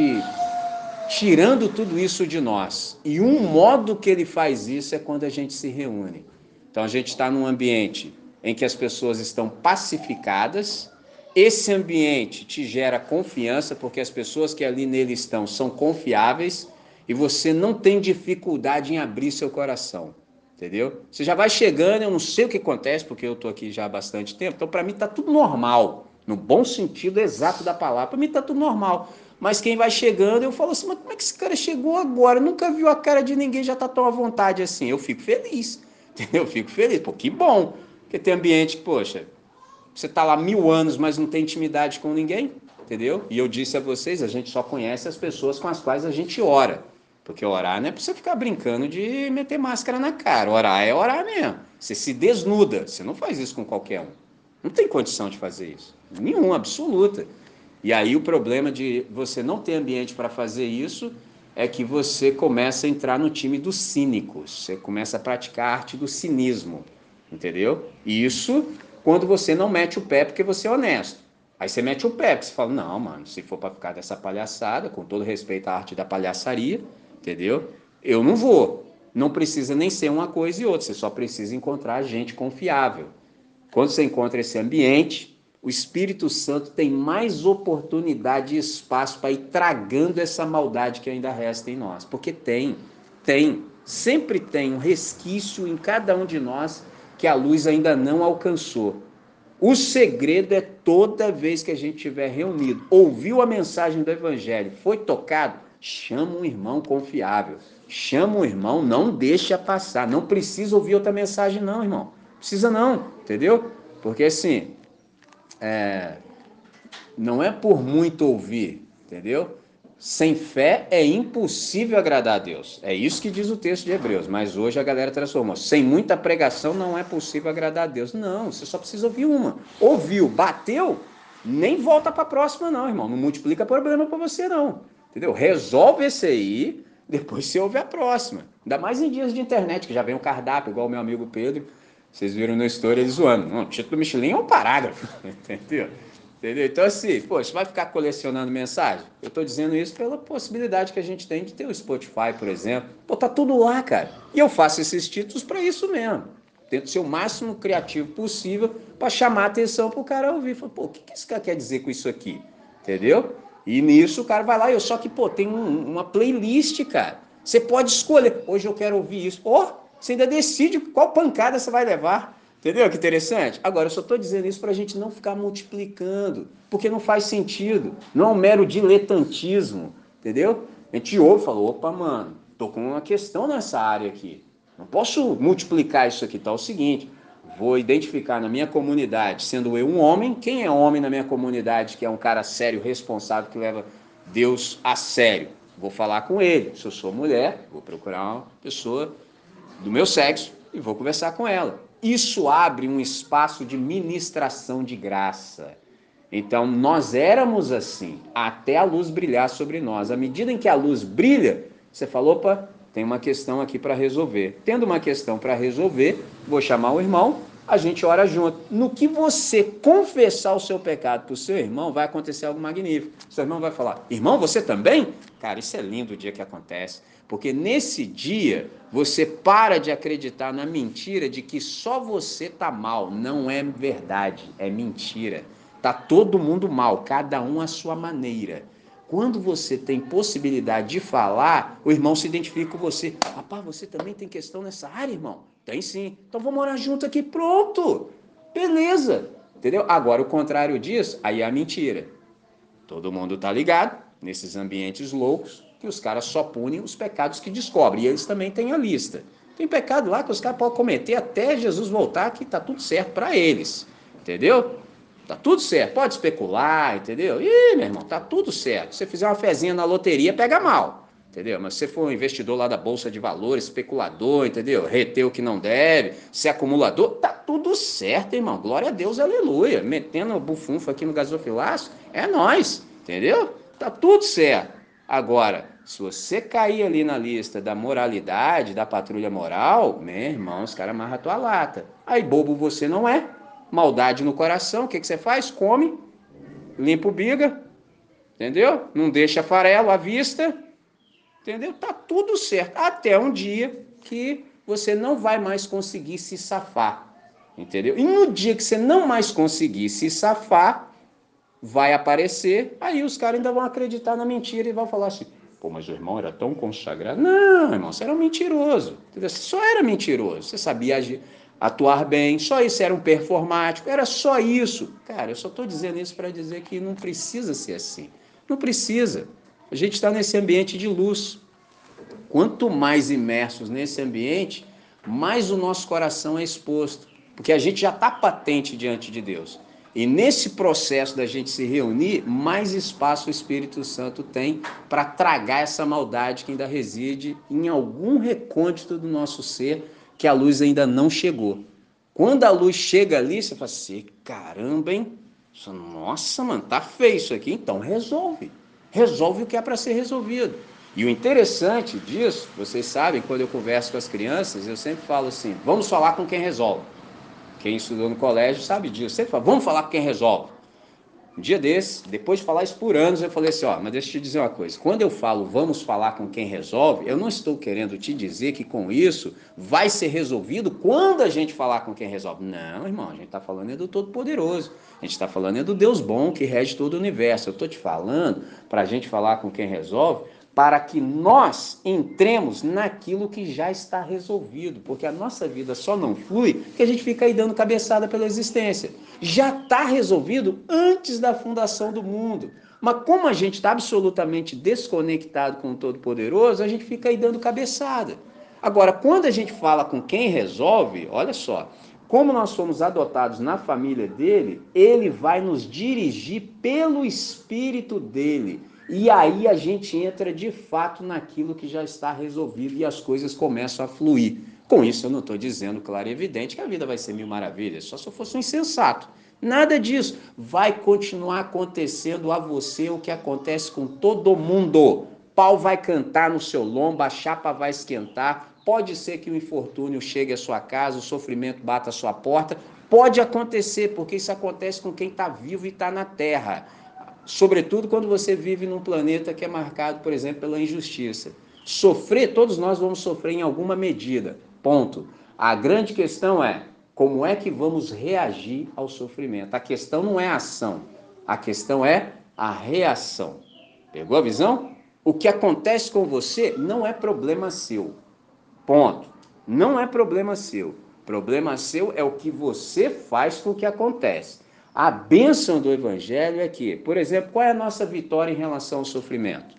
tirando tudo isso de nós. E um modo que ele faz isso é quando a gente se reúne. Então a gente está num ambiente em que as pessoas estão pacificadas. Esse ambiente te gera confiança, porque as pessoas que ali nele estão são confiáveis e você não tem dificuldade em abrir seu coração. Entendeu? Você já vai chegando, eu não sei o que acontece, porque eu estou aqui já há bastante tempo, então para mim está tudo normal, no bom sentido exato da palavra. Para mim está tudo normal. Mas quem vai chegando, eu falo assim, mas como é que esse cara chegou agora? Nunca viu a cara de ninguém, já está tão à vontade assim. Eu fico feliz, [LAUGHS] entendeu? Eu fico feliz. Pô, que bom. Porque tem ambiente poxa, você está lá mil anos, mas não tem intimidade com ninguém, entendeu? E eu disse a vocês, a gente só conhece as pessoas com as quais a gente ora. Porque orar não é para você ficar brincando de meter máscara na cara. Orar é orar mesmo. Você se desnuda. Você não faz isso com qualquer um. Não tem condição de fazer isso. Nenhum, absoluta. E aí o problema de você não ter ambiente para fazer isso é que você começa a entrar no time dos cínicos. Você começa a praticar a arte do cinismo. Entendeu? Isso quando você não mete o pé porque você é honesto. Aí você mete o pé, porque você fala, não, mano, se for para ficar dessa palhaçada, com todo respeito à arte da palhaçaria, entendeu? Eu não vou. Não precisa nem ser uma coisa e outra, você só precisa encontrar gente confiável. Quando você encontra esse ambiente, o Espírito Santo tem mais oportunidade e espaço para ir tragando essa maldade que ainda resta em nós. Porque tem, tem, sempre tem um resquício em cada um de nós que a luz ainda não alcançou. O segredo é toda vez que a gente estiver reunido, ouviu a mensagem do Evangelho, foi tocado, chama um irmão confiável. Chama um irmão, não deixa passar. Não precisa ouvir outra mensagem, não, irmão. Precisa não, entendeu? Porque assim, é, não é por muito ouvir, entendeu? Sem fé é impossível agradar a Deus. É isso que diz o texto de Hebreus. Mas hoje a galera transformou. Sem muita pregação não é possível agradar a Deus. Não, você só precisa ouvir uma. Ouviu, bateu, nem volta para a próxima, não, irmão. Não multiplica problema para você, não. Entendeu? Resolve esse aí, depois você ouve a próxima. Ainda mais em dias de internet, que já vem o cardápio, igual o meu amigo Pedro. Vocês viram na história ele zoando. Não, título do Michelin é um parágrafo. [LAUGHS] Entendeu? Entendeu? Então, assim, você vai ficar colecionando mensagem? Eu estou dizendo isso pela possibilidade que a gente tem de ter o Spotify, por exemplo. Pô, tá tudo lá, cara. E eu faço esses títulos para isso mesmo. Tento ser o máximo criativo possível para chamar a atenção para o cara ouvir. Fala, pô, o que, que esse cara quer dizer com isso aqui? Entendeu? E nisso o cara vai lá, eu só que, pô, tem um, uma playlist, cara. Você pode escolher. Hoje eu quero ouvir isso. Ó, oh, você ainda decide qual pancada você vai levar. Entendeu que interessante? Agora, eu só estou dizendo isso para a gente não ficar multiplicando, porque não faz sentido. Não é um mero diletantismo, entendeu? A gente ouve e fala, opa, mano, tô com uma questão nessa área aqui. Não posso multiplicar isso aqui, tá? É o seguinte, vou identificar na minha comunidade, sendo eu um homem, quem é homem na minha comunidade que é um cara sério, responsável, que leva Deus a sério? Vou falar com ele. Se eu sou mulher, vou procurar uma pessoa do meu sexo e vou conversar com ela. Isso abre um espaço de ministração de graça. Então, nós éramos assim, até a luz brilhar sobre nós. À medida em que a luz brilha, você falou, opa, tem uma questão aqui para resolver. Tendo uma questão para resolver, vou chamar o irmão, a gente ora junto. No que você confessar o seu pecado para o seu irmão, vai acontecer algo magnífico. Seu irmão vai falar: Irmão, você também? Cara, isso é lindo o dia que acontece. Porque nesse dia você para de acreditar na mentira de que só você tá mal. Não é verdade, é mentira. Tá todo mundo mal, cada um à sua maneira. Quando você tem possibilidade de falar, o irmão se identifica com você. Rapaz, você também tem questão nessa área, irmão? Tem sim. Então vamos morar junto aqui, pronto. Beleza. Entendeu? Agora, o contrário disso, aí é a mentira. Todo mundo tá ligado nesses ambientes loucos que os caras só punem os pecados que descobrem. E eles também têm a lista. Tem pecado lá que os caras podem cometer até Jesus voltar, que tá tudo certo para eles. Entendeu? Tá tudo certo. Pode especular, entendeu? Ih, meu irmão, tá tudo certo. Se você fizer uma fezinha na loteria, pega mal. Entendeu? Mas se for um investidor lá da Bolsa de Valores, especulador, entendeu? Reter o que não deve, ser acumulador, tá tudo certo, irmão. Glória a Deus, aleluia. Metendo bufunfa aqui no gasofilaço, é nós, entendeu? Tá tudo certo. Agora, se você cair ali na lista da moralidade, da patrulha moral, meu irmão, os caras amarram a tua lata. Aí bobo você não é maldade no coração, o que, que você faz? Come, limpa o biga, entendeu? Não deixa farelo à vista, entendeu? Tá tudo certo, até um dia que você não vai mais conseguir se safar, entendeu? E no dia que você não mais conseguir se safar, vai aparecer, aí os caras ainda vão acreditar na mentira e vão falar assim, pô, mas o irmão era tão consagrado. Não, irmão, você era um mentiroso, entendeu? Você só era mentiroso, você sabia agir atuar bem, só isso era um performático, era só isso. Cara, eu só estou dizendo isso para dizer que não precisa ser assim. Não precisa. A gente está nesse ambiente de luz. Quanto mais imersos nesse ambiente, mais o nosso coração é exposto, porque a gente já está patente diante de Deus. E nesse processo da gente se reunir, mais espaço o Espírito Santo tem para tragar essa maldade que ainda reside em algum recôndito do nosso ser que a luz ainda não chegou. Quando a luz chega ali, você fala assim: caramba, hein? Nossa, mano, tá feio isso aqui. Então resolve. Resolve o que é para ser resolvido. E o interessante disso, vocês sabem, quando eu converso com as crianças, eu sempre falo assim: vamos falar com quem resolve. Quem estudou no colégio sabe disso. Sempre fala, vamos falar com quem resolve. Um dia desse, depois de falar isso por anos, eu falei assim, ó, mas deixa eu te dizer uma coisa. Quando eu falo vamos falar com quem resolve, eu não estou querendo te dizer que com isso vai ser resolvido quando a gente falar com quem resolve. Não, irmão, a gente está falando é do Todo-Poderoso. A gente está falando é do Deus bom que rege todo o universo. Eu estou te falando para a gente falar com quem resolve, para que nós entremos naquilo que já está resolvido, porque a nossa vida só não flui porque a gente fica aí dando cabeçada pela existência. Já está resolvido antes da fundação do mundo. Mas como a gente está absolutamente desconectado com o Todo-Poderoso, a gente fica aí dando cabeçada. Agora, quando a gente fala com quem resolve, olha só, como nós somos adotados na família dele, ele vai nos dirigir pelo espírito dele e aí a gente entra de fato naquilo que já está resolvido e as coisas começam a fluir. Com isso, eu não estou dizendo, claro e evidente, que a vida vai ser mil maravilhas, só se eu fosse um insensato. Nada disso. Vai continuar acontecendo a você o que acontece com todo mundo. Pau vai cantar no seu lombo, a chapa vai esquentar. Pode ser que o infortúnio chegue à sua casa, o sofrimento bata à sua porta. Pode acontecer, porque isso acontece com quem está vivo e está na terra sobretudo quando você vive num planeta que é marcado, por exemplo, pela injustiça. Sofrer, todos nós vamos sofrer em alguma medida. Ponto. A grande questão é como é que vamos reagir ao sofrimento. A questão não é a ação, a questão é a reação. Pegou a visão? O que acontece com você não é problema seu. Ponto. Não é problema seu. Problema seu é o que você faz com o que acontece. A bênção do Evangelho é que, por exemplo, qual é a nossa vitória em relação ao sofrimento?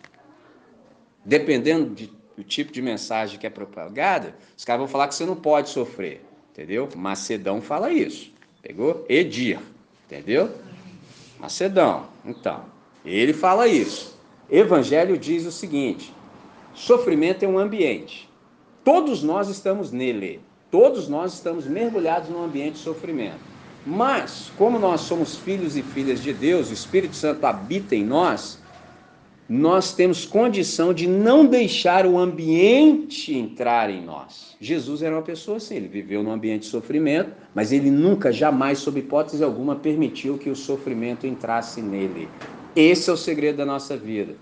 Dependendo de, do tipo de mensagem que é propagada, os caras vão falar que você não pode sofrer, entendeu? Macedão fala isso, pegou? Edir, entendeu? Macedão, então, ele fala isso. Evangelho diz o seguinte: sofrimento é um ambiente. Todos nós estamos nele. Todos nós estamos mergulhados num ambiente de sofrimento. Mas, como nós somos filhos e filhas de Deus, o Espírito Santo habita em nós, nós temos condição de não deixar o ambiente entrar em nós. Jesus era uma pessoa assim, ele viveu num ambiente de sofrimento, mas ele nunca, jamais, sob hipótese alguma, permitiu que o sofrimento entrasse nele. Esse é o segredo da nossa vida.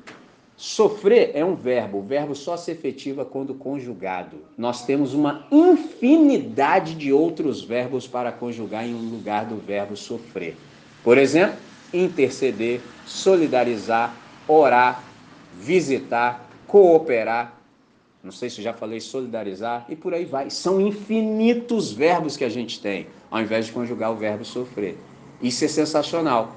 Sofrer é um verbo, o verbo só se efetiva quando conjugado. Nós temos uma infinidade de outros verbos para conjugar em um lugar do verbo sofrer. Por exemplo, interceder, solidarizar, orar, visitar, cooperar. Não sei se já falei solidarizar e por aí vai. São infinitos verbos que a gente tem, ao invés de conjugar o verbo sofrer. Isso é sensacional.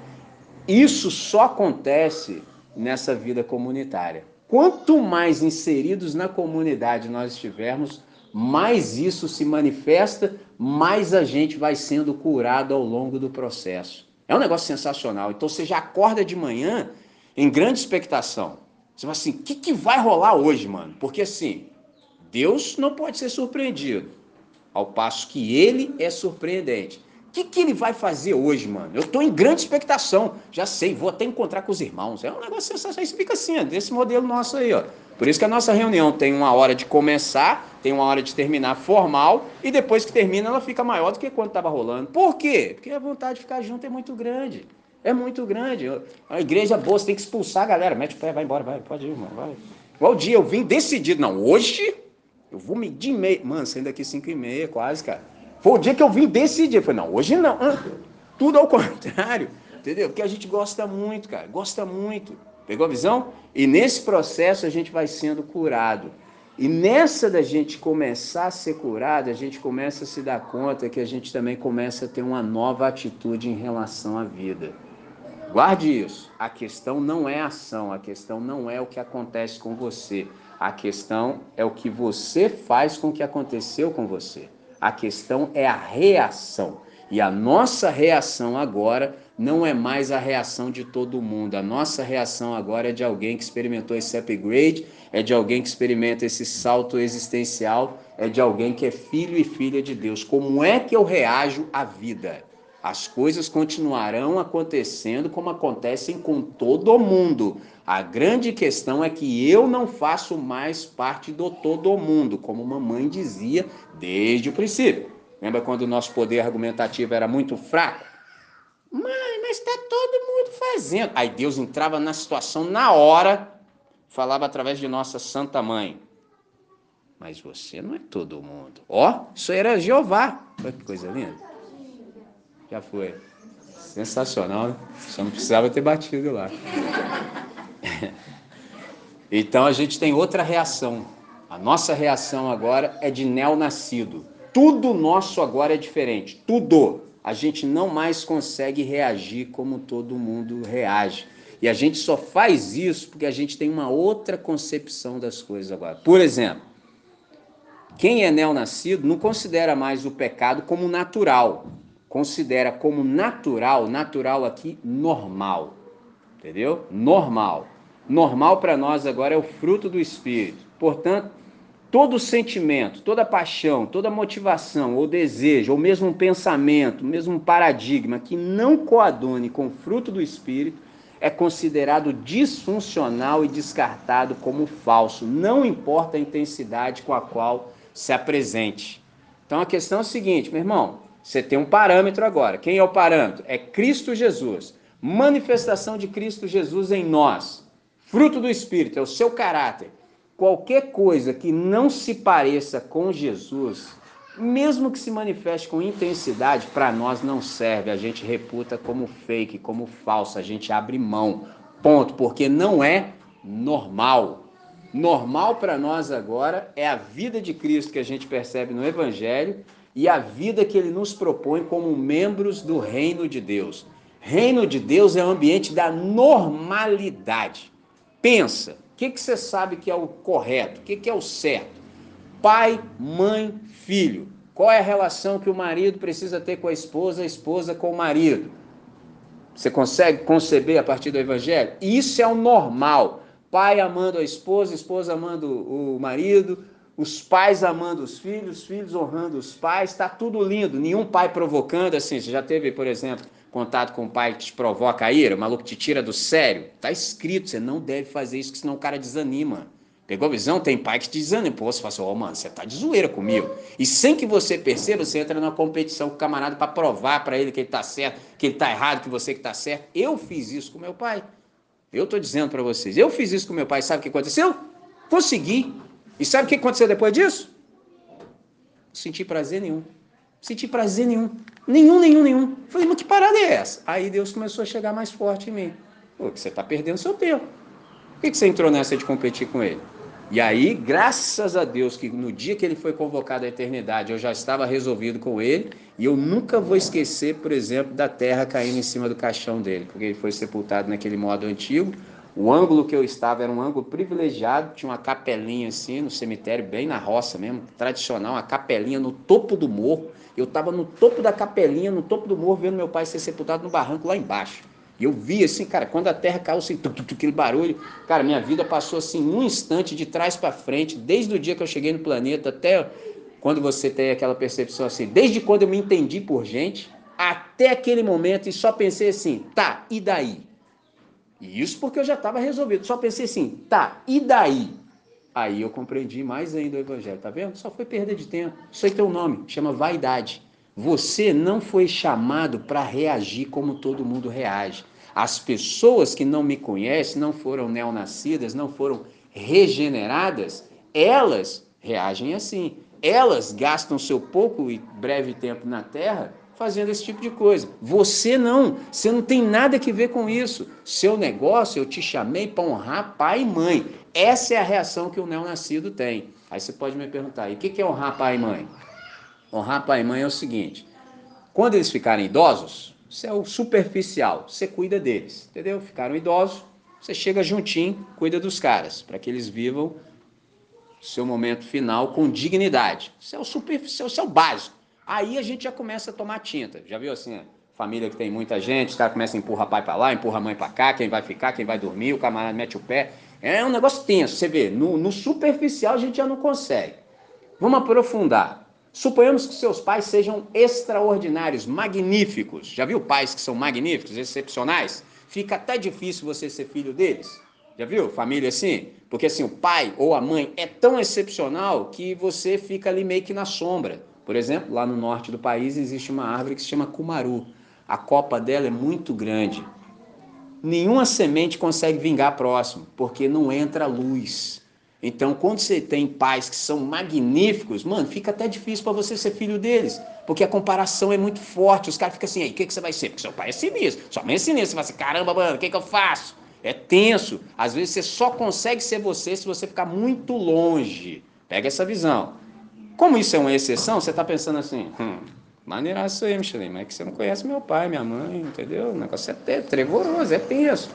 Isso só acontece nessa vida comunitária. Quanto mais inseridos na comunidade nós estivermos, mais isso se manifesta, mais a gente vai sendo curado ao longo do processo. É um negócio sensacional. Então você já acorda de manhã em grande expectação. Você fala assim: o que, que vai rolar hoje, mano? Porque assim, Deus não pode ser surpreendido, ao passo que ele é surpreendente que, que ele vai fazer hoje, mano? Eu estou em grande expectação. Já sei, vou até encontrar com os irmãos. É um negócio sensacional. Isso fica assim, ó, desse modelo nosso aí, ó. Por isso que a nossa reunião tem uma hora de começar, tem uma hora de terminar formal, e depois que termina ela fica maior do que quando estava rolando. Por quê? Porque a vontade de ficar junto é muito grande. É muito grande. A igreja boa, você tem que expulsar a galera. Mete o pé, vai embora, vai, pode ir, irmão, vai. Igual o dia eu vim decidido. Não, hoje eu vou medir meia. Mano, saindo daqui 5 e meia, quase, cara. Foi o dia que eu vim decidir. Eu falei, não, hoje não. Tudo ao contrário. Entendeu? Porque a gente gosta muito, cara. Gosta muito. Pegou a visão? E nesse processo a gente vai sendo curado. E nessa da gente começar a ser curado, a gente começa a se dar conta que a gente também começa a ter uma nova atitude em relação à vida. Guarde isso. A questão não é ação, a questão não é o que acontece com você. A questão é o que você faz com o que aconteceu com você. A questão é a reação. E a nossa reação agora não é mais a reação de todo mundo. A nossa reação agora é de alguém que experimentou esse upgrade, é de alguém que experimenta esse salto existencial, é de alguém que é filho e filha de Deus. Como é que eu reajo à vida? As coisas continuarão acontecendo como acontecem com todo mundo. A grande questão é que eu não faço mais parte do todo mundo, como mamãe dizia desde o princípio. Lembra quando o nosso poder argumentativo era muito fraco? Mãe, mas está todo mundo fazendo. Aí Deus entrava na situação na hora, falava através de nossa Santa Mãe. Mas você não é todo mundo. Ó, isso era Jeová. Olha que coisa linda. Já foi. Sensacional, né? Só não precisava ter batido lá. [LAUGHS] Então a gente tem outra reação. A nossa reação agora é de neonascido. Tudo nosso agora é diferente. Tudo. A gente não mais consegue reagir como todo mundo reage. E a gente só faz isso porque a gente tem uma outra concepção das coisas agora. Por exemplo, quem é neonascido não considera mais o pecado como natural considera como natural, natural aqui, normal. Entendeu? Normal. Normal para nós agora é o fruto do Espírito. Portanto, todo sentimento, toda paixão, toda motivação ou desejo, ou mesmo um pensamento, mesmo um paradigma que não coadune com o fruto do Espírito, é considerado disfuncional e descartado como falso, não importa a intensidade com a qual se apresente. Então a questão é a seguinte, meu irmão, você tem um parâmetro agora. Quem é o parâmetro? É Cristo Jesus. Manifestação de Cristo Jesus em nós. Fruto do Espírito, é o seu caráter. Qualquer coisa que não se pareça com Jesus, mesmo que se manifeste com intensidade, para nós não serve. A gente reputa como fake, como falso. A gente abre mão. Ponto. Porque não é normal. Normal para nós agora é a vida de Cristo que a gente percebe no Evangelho e a vida que ele nos propõe como membros do reino de Deus. Reino de Deus é o ambiente da normalidade. Pensa, O que, que você sabe que é o correto? O que, que é o certo? Pai, mãe, filho. Qual é a relação que o marido precisa ter com a esposa, a esposa com o marido? Você consegue conceber a partir do evangelho? Isso é o normal. Pai amando a esposa, esposa amando o marido, os pais amando os filhos, os filhos honrando os pais, está tudo lindo. Nenhum pai provocando assim. Você já teve, por exemplo, contato com um pai que te provoca a ira, o maluco te tira do sério? Está escrito, você não deve fazer isso, senão o cara desanima. Pegou a visão? Tem pai que te desanima. Pô, você fala assim, ô oh, mano, você tá de zoeira comigo. E sem que você perceba, você entra numa competição com o camarada para provar para ele que ele tá certo, que ele tá errado, que você que tá certo. Eu fiz isso com meu pai. Eu tô dizendo para vocês, eu fiz isso com meu pai. Sabe o que aconteceu? Consegui. E sabe o que aconteceu depois disso? Não senti prazer nenhum. Não senti prazer nenhum. Nenhum, nenhum, nenhum. Falei, mas que parada é essa? Aí Deus começou a chegar mais forte em mim. Pô, você tá perdendo seu tempo. Por que você entrou nessa de competir com ele? E aí, graças a Deus, que no dia que ele foi convocado à eternidade, eu já estava resolvido com ele, e eu nunca vou esquecer, por exemplo, da terra caindo em cima do caixão dele, porque ele foi sepultado naquele modo antigo. O ângulo que eu estava era um ângulo privilegiado, tinha uma capelinha assim no cemitério, bem na roça mesmo, tradicional, uma capelinha no topo do morro. Eu estava no topo da capelinha, no topo do morro, vendo meu pai ser sepultado no barranco lá embaixo. E eu vi assim, cara, quando a terra caiu assim, tuc, tuc, aquele barulho, cara, minha vida passou assim num instante de trás para frente, desde o dia que eu cheguei no planeta até quando você tem aquela percepção assim, desde quando eu me entendi por gente, até aquele momento e só pensei assim, tá, e daí? E isso porque eu já estava resolvido, só pensei assim, tá, e daí? Aí eu compreendi mais ainda o evangelho, tá vendo? Só foi perda de tempo. Isso aí tem um nome, chama vaidade. Você não foi chamado para reagir como todo mundo reage. As pessoas que não me conhecem, não foram neonascidas, não foram regeneradas, elas reagem assim. Elas gastam seu pouco e breve tempo na Terra fazendo esse tipo de coisa. Você não, você não tem nada que ver com isso. Seu negócio, eu te chamei para honrar pai e mãe. Essa é a reação que o neonascido tem. Aí você pode me perguntar, e o que é honrar pai e mãe? Honrar pai e mãe é o seguinte: quando eles ficarem idosos, você é o superficial, você cuida deles, entendeu? Ficaram idosos, você chega juntinho, cuida dos caras, para que eles vivam seu momento final com dignidade. Isso é o superficial, isso é o básico. Aí a gente já começa a tomar tinta. Já viu assim, família que tem muita gente, os caras começam a empurrar pai para lá, empurra mãe para cá, quem vai ficar, quem vai dormir, o camarada mete o pé. É um negócio tenso, você vê, no, no superficial a gente já não consegue. Vamos aprofundar. Suponhamos que seus pais sejam extraordinários, magníficos. Já viu pais que são magníficos, excepcionais? Fica até difícil você ser filho deles. Já viu? Família assim? Porque assim, o pai ou a mãe é tão excepcional que você fica ali meio que na sombra. Por exemplo, lá no norte do país existe uma árvore que se chama cumaru. A copa dela é muito grande. Nenhuma semente consegue vingar próximo, porque não entra luz. Então, quando você tem pais que são magníficos, mano, fica até difícil para você ser filho deles, porque a comparação é muito forte. Os caras ficam assim, aí, o que, que você vai ser? Porque seu pai é sinistro, sua mãe é sinistra. Você fala assim, caramba, mano, o que, que eu faço? É tenso. Às vezes você só consegue ser você se você ficar muito longe. Pega essa visão. Como isso é uma exceção, você está pensando assim, hum, maneiraço aí, Michelin, mas é que você não conhece meu pai, minha mãe, entendeu? O negócio é trevoroso, é tenso.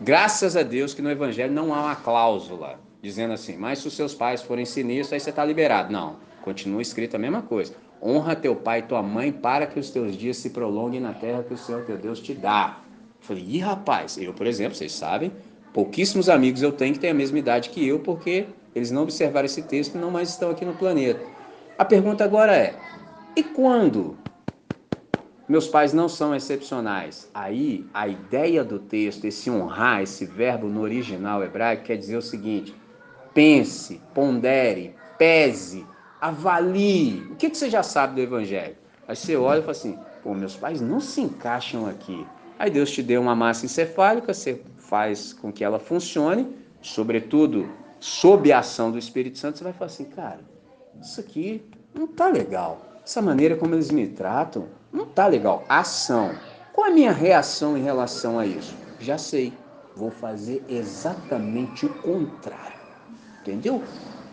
Graças a Deus que no Evangelho não há uma cláusula dizendo assim, mas se os seus pais forem sinistros, aí você está liberado. Não, continua escrito a mesma coisa. Honra teu pai e tua mãe para que os teus dias se prolonguem na terra que o Senhor teu Deus te dá. Falei, ih rapaz, eu, por exemplo, vocês sabem, pouquíssimos amigos eu tenho que têm a mesma idade que eu, porque eles não observaram esse texto e não mais estão aqui no planeta. A pergunta agora é, e quando meus pais não são excepcionais. Aí a ideia do texto, esse honrar, esse verbo no original hebraico, quer dizer o seguinte: pense, pondere, pese, avalie. O que, você já sabe do Evangelho? Aí você olha e fala assim: pô, meus pais não se encaixam aqui. Aí Deus te deu uma massa encefálica, você faz com que ela funcione, sobretudo sob a ação do Espírito Santo, você vai falar assim: cara, isso aqui não tá legal. Essa maneira como eles me tratam não tá legal. Ação. Qual a minha reação em relação a isso? Já sei. Vou fazer exatamente o contrário. Entendeu?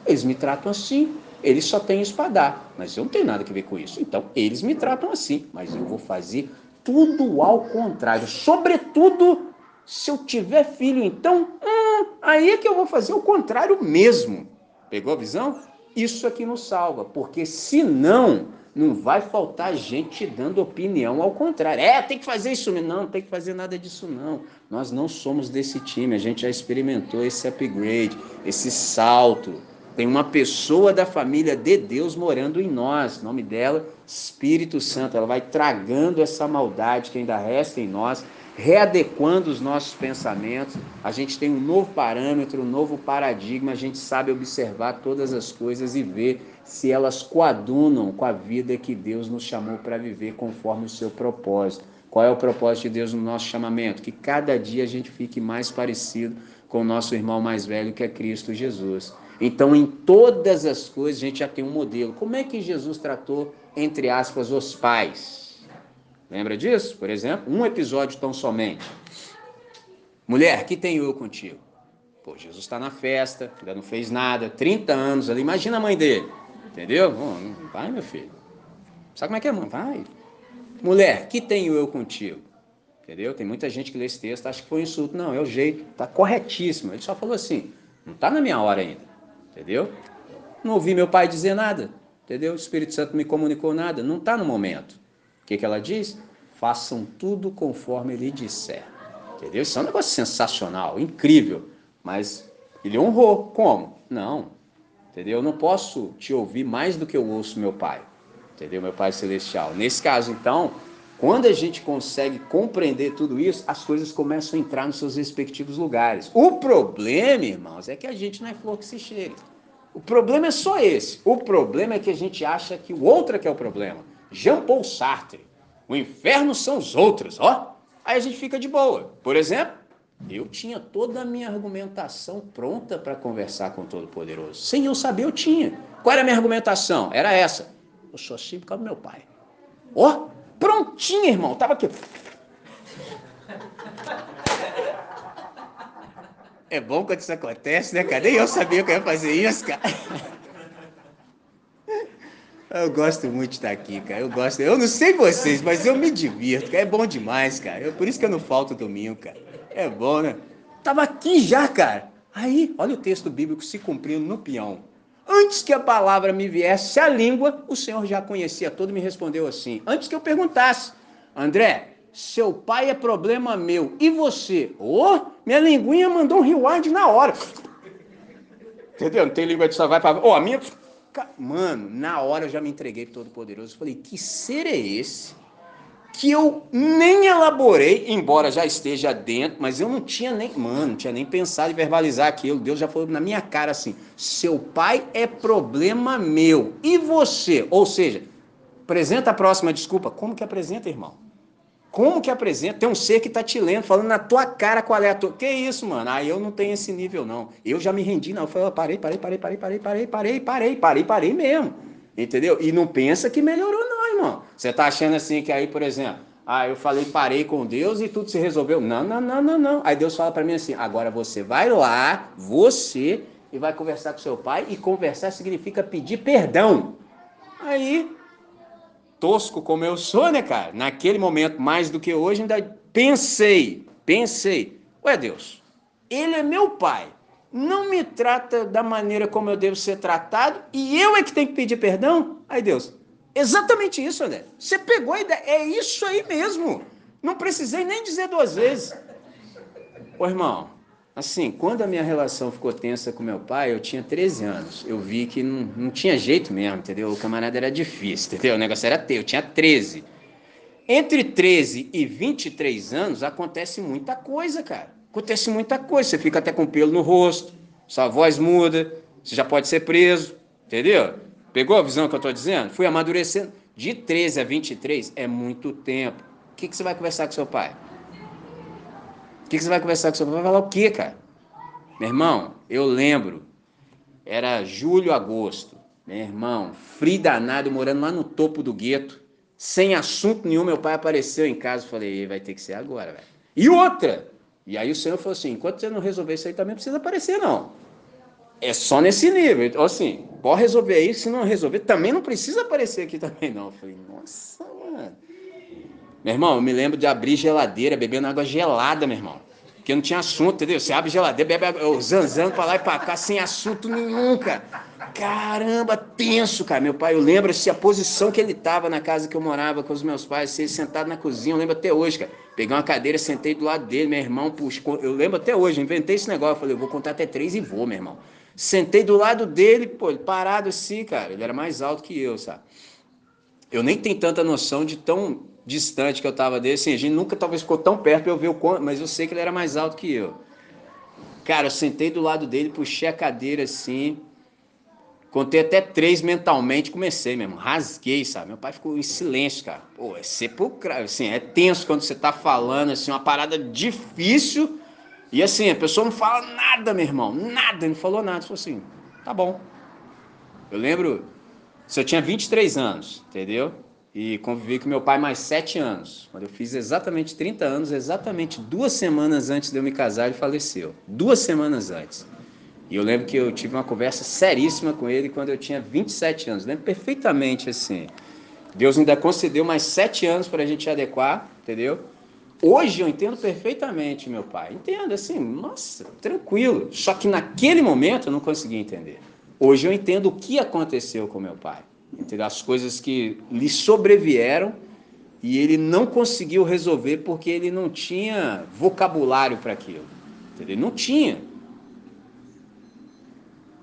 Eles me tratam assim, eles só têm espadar, mas eu não tenho nada a ver com isso. Então, eles me tratam assim, mas eu vou fazer tudo ao contrário. Sobretudo, se eu tiver filho, então, hum, Aí é que eu vou fazer o contrário mesmo. Pegou a visão? Isso aqui nos salva, porque senão não vai faltar gente dando opinião ao contrário. É, tem que fazer isso. Não, não tem que fazer nada disso não. Nós não somos desse time, a gente já experimentou esse upgrade, esse salto. Tem uma pessoa da família de Deus morando em nós, nome dela, Espírito Santo. Ela vai tragando essa maldade que ainda resta em nós, readequando os nossos pensamentos. A gente tem um novo parâmetro, um novo paradigma, a gente sabe observar todas as coisas e ver se elas coadunam com a vida que Deus nos chamou para viver conforme o seu propósito. Qual é o propósito de Deus no nosso chamamento? Que cada dia a gente fique mais parecido com o nosso irmão mais velho, que é Cristo Jesus. Então, em todas as coisas, a gente já tem um modelo. Como é que Jesus tratou, entre aspas, os pais? Lembra disso? Por exemplo, um episódio tão somente. Mulher, que tenho eu contigo? Pô, Jesus está na festa, ainda não fez nada, 30 anos ali. Imagina a mãe dele. Entendeu? Vai, meu filho. Sabe como é que é, mãe? Vai. Mulher, que tenho eu contigo? Entendeu? Tem muita gente que lê esse texto, acha que foi um insulto. Não, é o jeito. Está corretíssimo. Ele só falou assim: não está na minha hora ainda. Entendeu? Não ouvi meu pai dizer nada. Entendeu? O Espírito Santo não me comunicou nada. Não está no momento. O que, que ela diz? Façam tudo conforme ele disser. Entendeu? Isso é um negócio sensacional, incrível. Mas ele honrou. Como? Não. Entendeu? Eu não posso te ouvir mais do que eu ouço meu pai. Entendeu? Meu pai celestial. Nesse caso, então, quando a gente consegue compreender tudo isso, as coisas começam a entrar nos seus respectivos lugares. O problema, irmãos, é que a gente não é flor que se cheire. O problema é só esse. O problema é que a gente acha que o outro é que é o problema. Jean Paul Sartre. O inferno são os outros, ó. Aí a gente fica de boa. Por exemplo, eu tinha toda a minha argumentação pronta para conversar com o Todo-Poderoso. Sem eu saber, eu tinha. Qual era a minha argumentação? Era essa. Eu sou assim por causa do meu pai. Ó, oh, prontinho, irmão. Tava aqui. É bom quando isso acontece, né, cara? Nem eu sabia que eu ia fazer isso, cara. Eu gosto muito de estar aqui, cara. Eu gosto. Eu não sei vocês, mas eu me divirto, cara. É bom demais, cara. Eu, por isso que eu não falto domingo, cara. É bom, né? Tava aqui já, cara. Aí, olha o texto bíblico se cumprindo no peão. Antes que a palavra me viesse à língua, o Senhor já conhecia todo e me respondeu assim. Antes que eu perguntasse, André, seu pai é problema meu. E você? Ô, oh, minha linguinha mandou um reward na hora. Entendeu? Não tem língua de salvar para. Ó, oh, a minha. Mano, na hora eu já me entreguei para todo poderoso. Falei, que ser é esse? que eu nem elaborei, embora já esteja dentro, mas eu não tinha nem, mano, não tinha nem pensado em verbalizar aquilo. Deus já falou na minha cara assim: seu pai é problema meu. E você? Ou seja, apresenta a próxima desculpa. Como que apresenta, irmão? Como que apresenta? Tem um ser que está te lendo, falando na tua cara qual é a tua. Que isso, mano? Ah, eu não tenho esse nível, não. Eu já me rendi, não. Eu falei, parei, parei, parei, parei, parei, parei, parei, parei, parei, parei mesmo. Entendeu? E não pensa que melhorou, não, irmão. Você tá achando assim que aí, por exemplo, ah, eu falei, parei com Deus e tudo se resolveu. Não, não, não, não, não. Aí Deus fala para mim assim: agora você vai lá, você, e vai conversar com seu pai. E conversar significa pedir perdão. Aí, tosco como eu sou, né, cara? Naquele momento, mais do que hoje, ainda pensei, pensei: ué, Deus, ele é meu pai não me trata da maneira como eu devo ser tratado e eu é que tenho que pedir perdão? Aí Deus, exatamente isso, André. Você pegou a ideia, é isso aí mesmo. Não precisei nem dizer duas vezes. Ô irmão, assim, quando a minha relação ficou tensa com meu pai, eu tinha 13 anos. Eu vi que não, não tinha jeito mesmo, entendeu? O camarada era difícil, entendeu? O negócio era teu, eu tinha 13. Entre 13 e 23 anos acontece muita coisa, cara. Acontece muita coisa, você fica até com pelo no rosto, sua voz muda, você já pode ser preso, entendeu? Pegou a visão que eu estou dizendo? Fui amadurecendo. De 13 a 23 é muito tempo. O que, que você vai conversar com seu pai? O que, que você vai conversar com seu pai? Vai falar o quê, cara? Meu irmão, eu lembro, era julho, agosto. Meu irmão, frio danado, morando lá no topo do gueto, sem assunto nenhum, meu pai apareceu em casa. Falei, vai ter que ser agora, velho. E outra, e aí o Senhor falou assim: enquanto você não resolver isso aí, também não precisa aparecer, não. É só nesse nível. Então, assim, pode resolver aí, se não resolver, também não precisa aparecer aqui também, não. Eu falei, nossa, mano. Meu irmão, eu me lembro de abrir geladeira, bebendo água gelada, meu irmão. Porque não tinha assunto, entendeu? Você abre geladeira, bebe o zanzando pra lá e pra cá, sem assunto nenhum, cara. Caramba, tenso, cara. Meu pai, eu lembro assim, a posição que ele tava na casa que eu morava com os meus pais, assim, sentado na cozinha, eu lembro até hoje, cara. Peguei uma cadeira, sentei do lado dele, meu irmão, puxou. Eu lembro até hoje, inventei esse negócio. Eu falei, eu vou contar até três e vou, meu irmão. Sentei do lado dele, pô, parado assim, cara. Ele era mais alto que eu, sabe? Eu nem tenho tanta noção de tão distante que eu tava dele. Assim, a gente nunca talvez ficou tão perto pra eu ver o quanto, mas eu sei que ele era mais alto que eu. Cara, eu sentei do lado dele, puxei a cadeira assim. Contei até três mentalmente, comecei mesmo, rasguei, sabe? Meu pai ficou em silêncio, cara. Pô, é sepulcral, assim, é tenso quando você tá falando, assim, uma parada difícil. E assim, a pessoa não fala nada, meu irmão, nada, não falou nada. Falou assim, tá bom. Eu lembro, se eu tinha 23 anos, entendeu? E convivi com meu pai mais 7 anos. Quando eu fiz exatamente 30 anos, exatamente duas semanas antes de eu me casar, ele faleceu. Duas semanas antes. E eu lembro que eu tive uma conversa seríssima com ele quando eu tinha 27 anos. lembro perfeitamente assim. Deus ainda concedeu mais sete anos para a gente adequar, entendeu? Hoje eu entendo perfeitamente meu pai. Entendo, assim, nossa, tranquilo. Só que naquele momento eu não conseguia entender. Hoje eu entendo o que aconteceu com meu pai. Entendeu? As coisas que lhe sobrevieram e ele não conseguiu resolver porque ele não tinha vocabulário para aquilo. Entendeu? Não tinha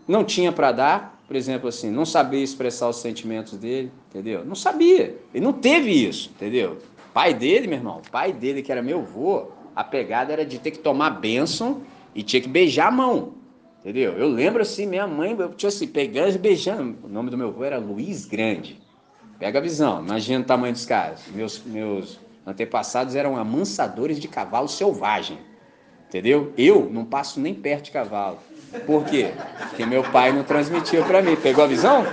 não tinha para dar, por exemplo, assim, não sabia expressar os sentimentos dele, entendeu? Não sabia, ele não teve isso, entendeu? Pai dele, meu irmão, pai dele que era meu avô, a pegada era de ter que tomar bênção e tinha que beijar a mão, entendeu? Eu lembro assim, minha mãe, eu tinha assim, pegando beijando, o nome do meu avô era Luiz Grande, pega a visão, imagina o tamanho dos caras, meus, meus antepassados eram amansadores de cavalo selvagem, entendeu? Eu não passo nem perto de cavalo, por quê? Porque meu pai não transmitiu para mim. Pegou a visão?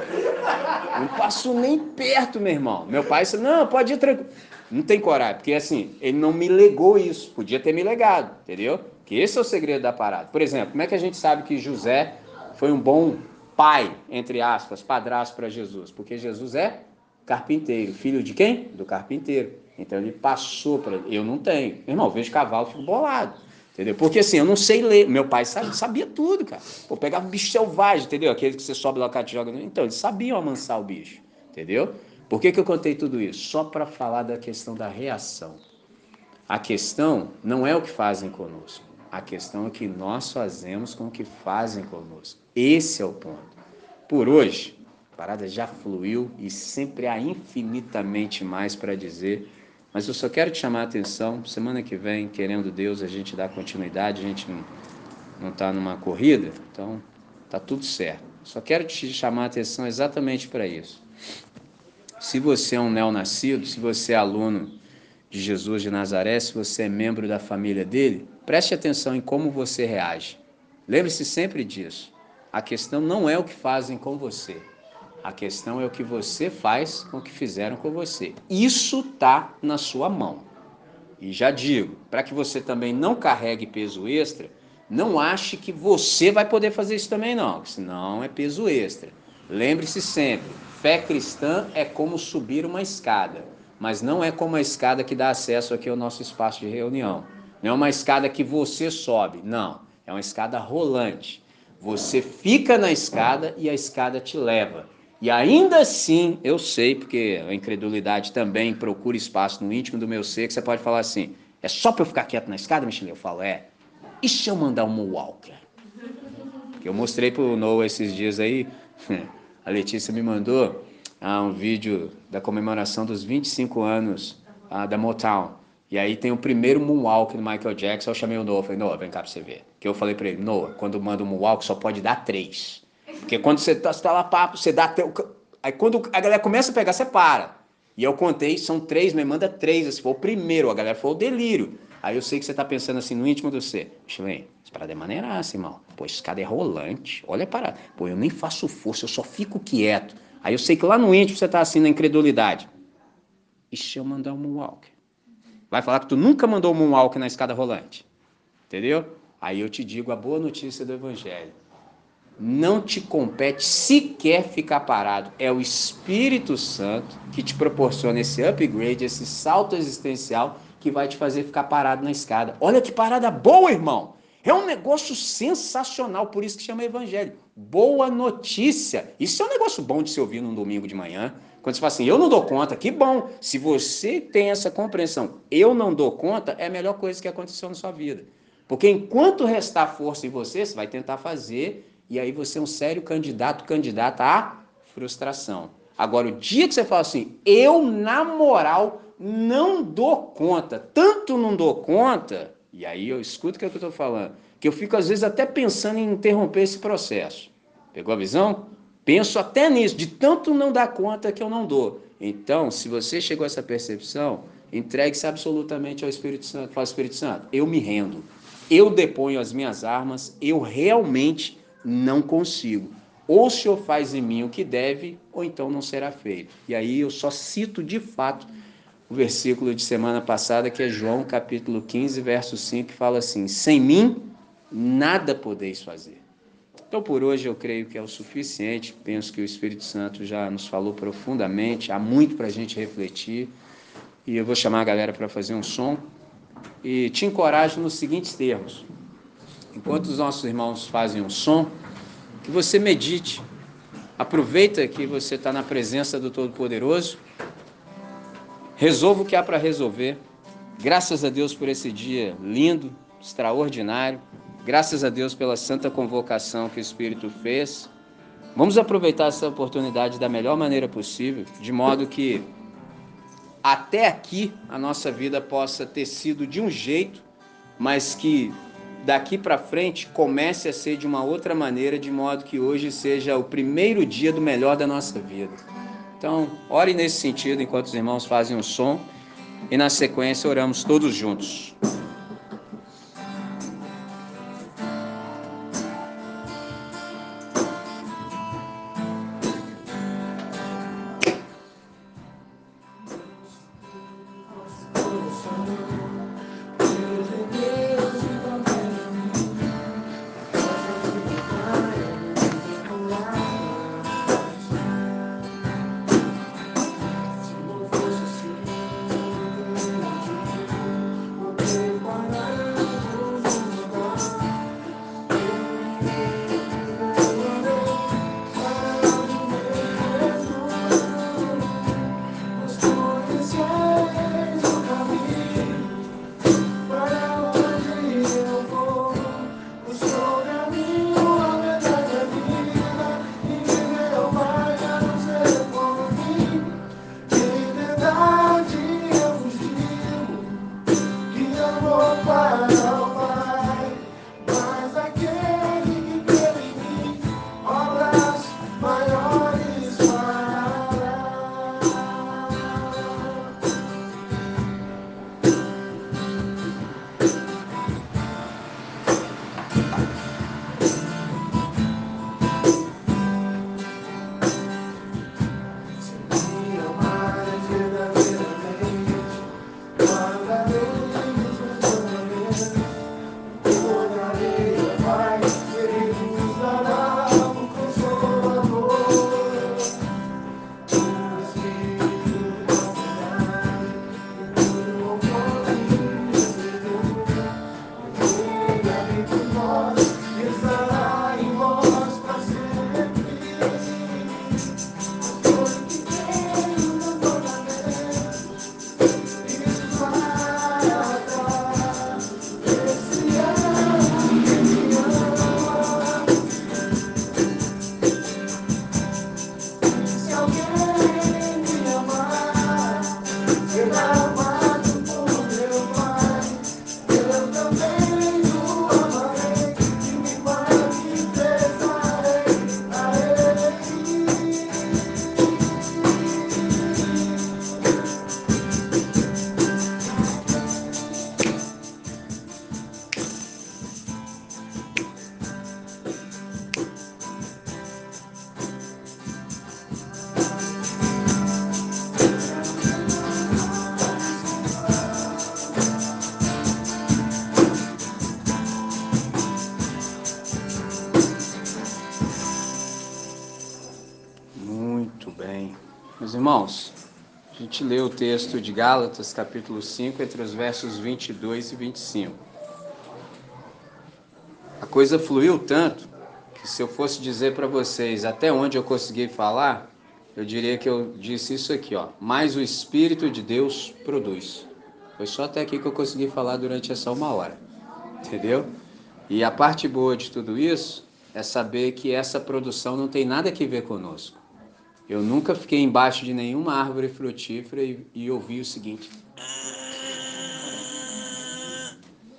Não passou nem perto, meu irmão. Meu pai disse, não, pode ir tranquilo. Não tem coragem, porque assim, ele não me legou isso. Podia ter me legado, entendeu? Que esse é o segredo da parada. Por exemplo, como é que a gente sabe que José foi um bom pai, entre aspas, padrasto para Jesus? Porque Jesus é carpinteiro. Filho de quem? Do carpinteiro. Então ele passou para. Eu não tenho. Irmão, eu vejo cavalo, fico bolado. Entendeu? Porque assim, eu não sei ler. Meu pai sabia, sabia tudo, cara. Pô, pegava um bicho selvagem, entendeu? Aquele que você sobe lá, o te joga. Então, eles sabiam amansar o bicho, entendeu? Por que, que eu contei tudo isso? Só para falar da questão da reação. A questão não é o que fazem conosco. A questão é que nós fazemos com o que fazem conosco. Esse é o ponto. Por hoje, a parada já fluiu e sempre há infinitamente mais para dizer mas eu só quero te chamar a atenção, semana que vem, querendo Deus, a gente dá continuidade, a gente não está numa corrida, então tá tudo certo. Só quero te chamar a atenção exatamente para isso. Se você é um neonascido, se você é aluno de Jesus de Nazaré, se você é membro da família dele, preste atenção em como você reage. Lembre-se sempre disso. A questão não é o que fazem com você, a questão é o que você faz com o que fizeram com você. Isso está na sua mão. E já digo, para que você também não carregue peso extra, não ache que você vai poder fazer isso também não, senão é peso extra. Lembre-se sempre, fé cristã é como subir uma escada, mas não é como a escada que dá acesso aqui ao nosso espaço de reunião. Não é uma escada que você sobe, não, é uma escada rolante. Você fica na escada e a escada te leva. E ainda assim, eu sei, porque a incredulidade também procura espaço no íntimo do meu ser, que você pode falar assim: é só para eu ficar quieto na escada, Michele? Eu falo: é. E se eu mandar um walker? Que eu mostrei pro Noah esses dias aí, [LAUGHS] a Letícia me mandou ah, um vídeo da comemoração dos 25 anos ah, da Motown. E aí tem o primeiro moonwalk do Michael Jackson. Eu chamei o Noah, falei, Noah, vem cá pra você ver. Que eu falei pra ele, Noah, quando manda um moonwalk só pode dar três. Porque quando você está tá lá, papo, você dá até o. Aí quando a galera começa a pegar, você para. E eu contei, são três, me manda três. Se for o primeiro, a galera foi o delírio. Aí eu sei que você está pensando assim no íntimo do você. Chilene, essa parada é maneiraça, irmão. Pô, esse cara é rolante. Olha a parada. Pô, eu nem faço força, eu só fico quieto. Aí eu sei que lá no íntimo você está assim na incredulidade. E se eu mandar um moonwalk? Vai falar que tu nunca mandou moonwalk na escada rolante. Entendeu? Aí eu te digo a boa notícia do evangelho não te compete sequer ficar parado. É o Espírito Santo que te proporciona esse upgrade, esse salto existencial que vai te fazer ficar parado na escada. Olha que parada boa, irmão! É um negócio sensacional, por isso que chama evangelho. Boa notícia. Isso é um negócio bom de se ouvir num domingo de manhã. Quando você fala assim, eu não dou conta, que bom. Se você tem essa compreensão, eu não dou conta, é a melhor coisa que aconteceu na sua vida. Porque enquanto restar força em você, você vai tentar fazer, e aí você é um sério candidato, candidata à frustração. Agora, o dia que você fala assim, eu, na moral, não dou conta, tanto não dou conta, e aí eu escuto o que, é que eu estou falando, que eu fico às vezes até pensando em interromper esse processo. Pegou a visão? Penso até nisso, de tanto não dar conta que eu não dou. Então, se você chegou a essa percepção, entregue-se absolutamente ao Espírito Santo. Fala, Espírito Santo, eu me rendo. Eu deponho as minhas armas, eu realmente não consigo. Ou o Senhor faz em mim o que deve, ou então não será feito. E aí eu só cito de fato o versículo de semana passada, que é João capítulo 15, verso 5, que fala assim: Sem mim nada podeis fazer. Então por hoje eu creio que é o suficiente. Penso que o Espírito Santo já nos falou profundamente, há muito para a gente refletir. E eu vou chamar a galera para fazer um som. E te encorajo nos seguintes termos: enquanto os nossos irmãos fazem um som, que você medite. Aproveita que você está na presença do Todo-Poderoso. Resolva o que há para resolver. Graças a Deus por esse dia lindo, extraordinário. Graças a Deus pela santa convocação que o Espírito fez. Vamos aproveitar essa oportunidade da melhor maneira possível, de modo que até aqui a nossa vida possa ter sido de um jeito, mas que daqui para frente comece a ser de uma outra maneira, de modo que hoje seja o primeiro dia do melhor da nossa vida. Então, ore nesse sentido enquanto os irmãos fazem o som e na sequência oramos todos juntos. Gente lê o texto de Gálatas, capítulo 5, entre os versos 22 e 25. A coisa fluiu tanto que se eu fosse dizer para vocês até onde eu consegui falar, eu diria que eu disse isso aqui, ó. Mas o Espírito de Deus produz. Foi só até aqui que eu consegui falar durante essa uma hora. Entendeu? E a parte boa de tudo isso é saber que essa produção não tem nada a ver conosco. Eu nunca fiquei embaixo de nenhuma árvore frutífera e, e ouvi o seguinte.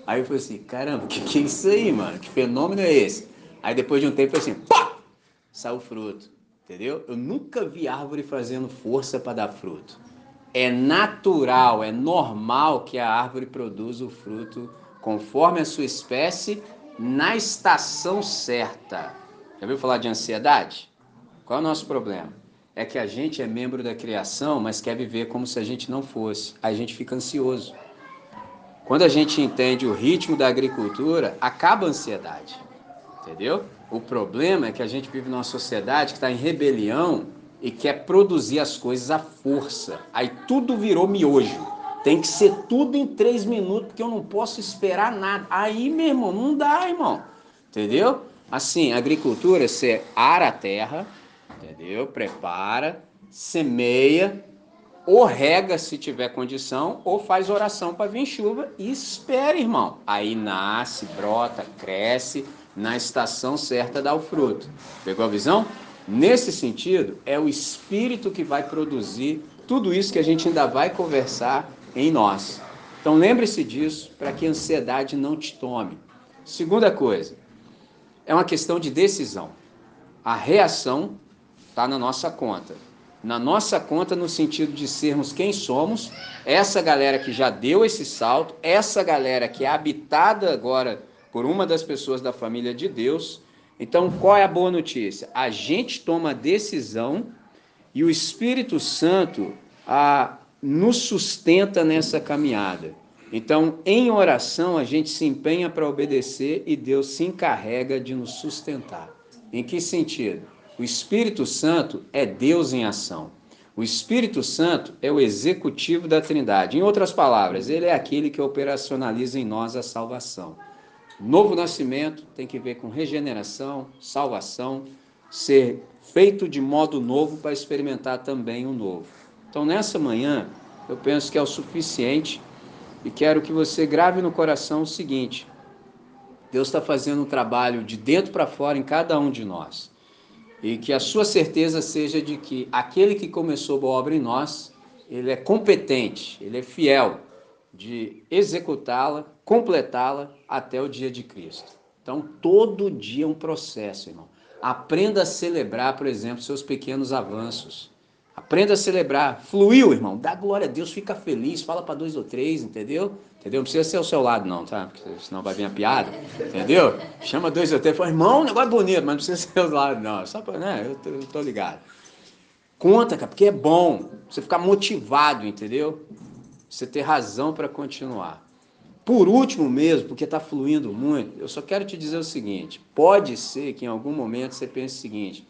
Aí eu falei assim, caramba, que que é isso aí, mano? Que fenômeno é esse? Aí depois de um tempo eu assim, pá! Saiu fruto, entendeu? Eu nunca vi árvore fazendo força para dar fruto. É natural, é normal que a árvore produza o fruto conforme a sua espécie na estação certa. Já ouviu falar de ansiedade? Qual é o nosso problema? É que a gente é membro da criação, mas quer viver como se a gente não fosse. A gente fica ansioso. Quando a gente entende o ritmo da agricultura, acaba a ansiedade. Entendeu? O problema é que a gente vive numa sociedade que está em rebelião e quer produzir as coisas à força. Aí tudo virou miojo. Tem que ser tudo em três minutos, porque eu não posso esperar nada. Aí, meu irmão, não dá, irmão. Entendeu? Assim, agricultura, você ara a terra, entendeu? Prepara, semeia, ou rega se tiver condição, ou faz oração para vir chuva e espera, irmão. Aí nasce, brota, cresce, na estação certa dá o fruto. Pegou a visão? Nesse sentido, é o Espírito que vai produzir tudo isso que a gente ainda vai conversar em nós. Então lembre-se disso para que a ansiedade não te tome. Segunda coisa, é uma questão de decisão. A reação está na nossa conta. Na nossa conta, no sentido de sermos quem somos, essa galera que já deu esse salto, essa galera que é habitada agora por uma das pessoas da família de Deus. Então, qual é a boa notícia? A gente toma decisão e o Espírito Santo a, nos sustenta nessa caminhada. Então, em oração, a gente se empenha para obedecer e Deus se encarrega de nos sustentar. Em que sentido? O Espírito Santo é Deus em ação. O Espírito Santo é o executivo da Trindade. Em outras palavras, ele é aquele que operacionaliza em nós a salvação. Novo nascimento tem que ver com regeneração, salvação, ser feito de modo novo para experimentar também o novo. Então, nessa manhã, eu penso que é o suficiente e quero que você grave no coração o seguinte: Deus está fazendo um trabalho de dentro para fora em cada um de nós e que a sua certeza seja de que aquele que começou boa obra em nós, ele é competente, ele é fiel de executá-la, completá-la até o dia de Cristo. Então, todo dia é um processo, irmão. Aprenda a celebrar, por exemplo, seus pequenos avanços. Aprenda a celebrar. Fluiu, irmão. Dá glória a Deus, fica feliz, fala para dois ou três, entendeu? Entendeu? Não precisa ser ao seu lado, não, tá? Porque senão vai vir a piada. Entendeu? Chama dois ou três, fala, irmão, negócio é bonito, mas não precisa [LAUGHS] ser ao lado, não. Só para, né? Eu tô, eu tô ligado. Conta, cara, porque é bom. Você ficar motivado, entendeu? Você ter razão para continuar. Por último mesmo, porque está fluindo muito, eu só quero te dizer o seguinte: pode ser que em algum momento você pense o seguinte,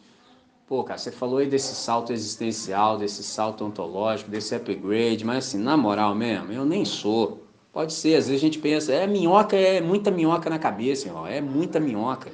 Pô, cara, você falou aí desse salto existencial, desse salto ontológico, desse upgrade, mas assim, na moral mesmo, eu nem sou. Pode ser, às vezes a gente pensa, é minhoca, é muita minhoca na cabeça, irmão, é muita minhoca.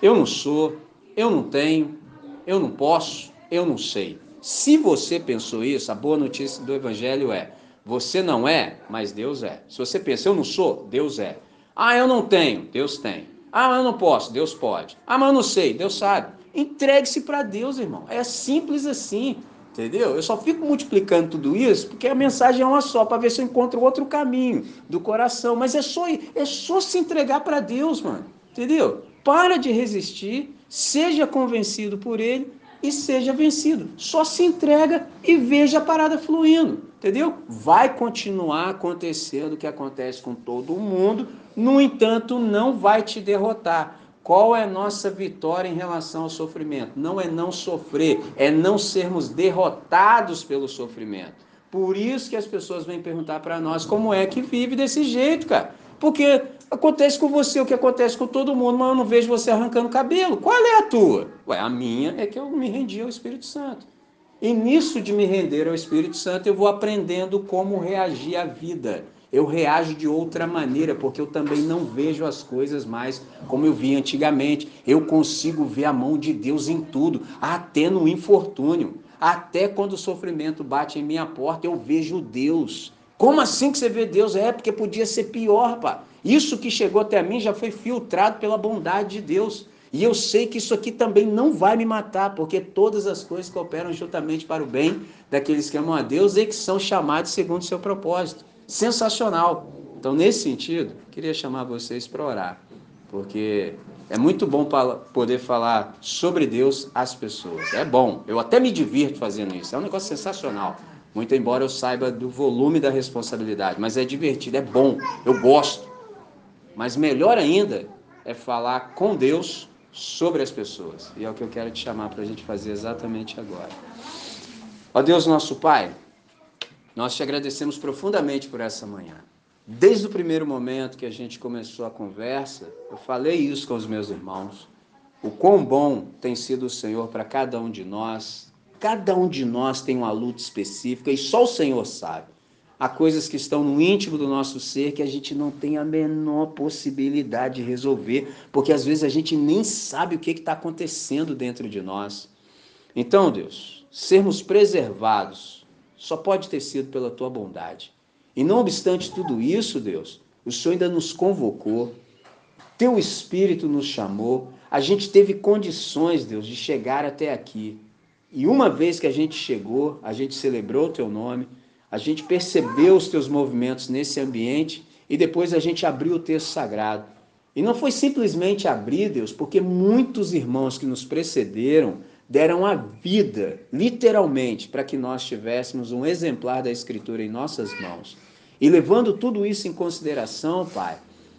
Eu não sou, eu não tenho, eu não posso, eu não sei. Se você pensou isso, a boa notícia do Evangelho é: você não é, mas Deus é. Se você pensa, eu não sou, Deus é. Ah, eu não tenho, Deus tem. Ah, mas eu não posso, Deus pode. Ah, mas eu não sei, Deus sabe. Entregue-se para Deus, irmão. É simples assim. Entendeu? Eu só fico multiplicando tudo isso porque a mensagem é uma só, para ver se eu encontro outro caminho do coração. Mas é só, é só se entregar para Deus, mano. Entendeu? Para de resistir, seja convencido por Ele e seja vencido. Só se entrega e veja a parada fluindo. Entendeu? Vai continuar acontecendo o que acontece com todo mundo, no entanto, não vai te derrotar qual é a nossa vitória em relação ao sofrimento? Não é não sofrer, é não sermos derrotados pelo sofrimento. Por isso que as pessoas vêm perguntar para nós como é que vive desse jeito, cara. Porque acontece com você o que acontece com todo mundo, mas eu não vejo você arrancando cabelo. Qual é a tua? Ué, a minha é que eu me rendi ao Espírito Santo. E nisso de me render ao Espírito Santo, eu vou aprendendo como reagir à vida. Eu reajo de outra maneira, porque eu também não vejo as coisas mais como eu via antigamente. Eu consigo ver a mão de Deus em tudo, até no infortúnio. Até quando o sofrimento bate em minha porta, eu vejo Deus. Como assim que você vê Deus? É porque podia ser pior, pá. Isso que chegou até mim já foi filtrado pela bondade de Deus. E eu sei que isso aqui também não vai me matar, porque todas as coisas cooperam juntamente para o bem daqueles que amam a Deus e que são chamados segundo o seu propósito. Sensacional. Então, nesse sentido, queria chamar vocês para orar, porque é muito bom poder falar sobre Deus às pessoas. É bom, eu até me divirto fazendo isso. É um negócio sensacional. Muito embora eu saiba do volume da responsabilidade, mas é divertido, é bom, eu gosto. Mas melhor ainda é falar com Deus sobre as pessoas. E é o que eu quero te chamar para a gente fazer exatamente agora. Ó Deus, nosso Pai, nós te agradecemos profundamente por essa manhã. Desde o primeiro momento que a gente começou a conversa, eu falei isso com os meus irmãos. O quão bom tem sido o Senhor para cada um de nós. Cada um de nós tem uma luta específica e só o Senhor sabe. Há coisas que estão no íntimo do nosso ser que a gente não tem a menor possibilidade de resolver, porque às vezes a gente nem sabe o que está acontecendo dentro de nós. Então, Deus, sermos preservados só pode ter sido pela tua bondade. E não obstante tudo isso, Deus, o Senhor ainda nos convocou, teu Espírito nos chamou, a gente teve condições, Deus, de chegar até aqui. E uma vez que a gente chegou, a gente celebrou o teu nome a gente percebeu os teus movimentos nesse ambiente e depois a gente abriu o texto sagrado. E não foi simplesmente abrir, Deus, porque muitos irmãos que nos precederam deram a vida, literalmente, para que nós tivéssemos um exemplar da Escritura em nossas mãos. E levando tudo isso em consideração, Pai,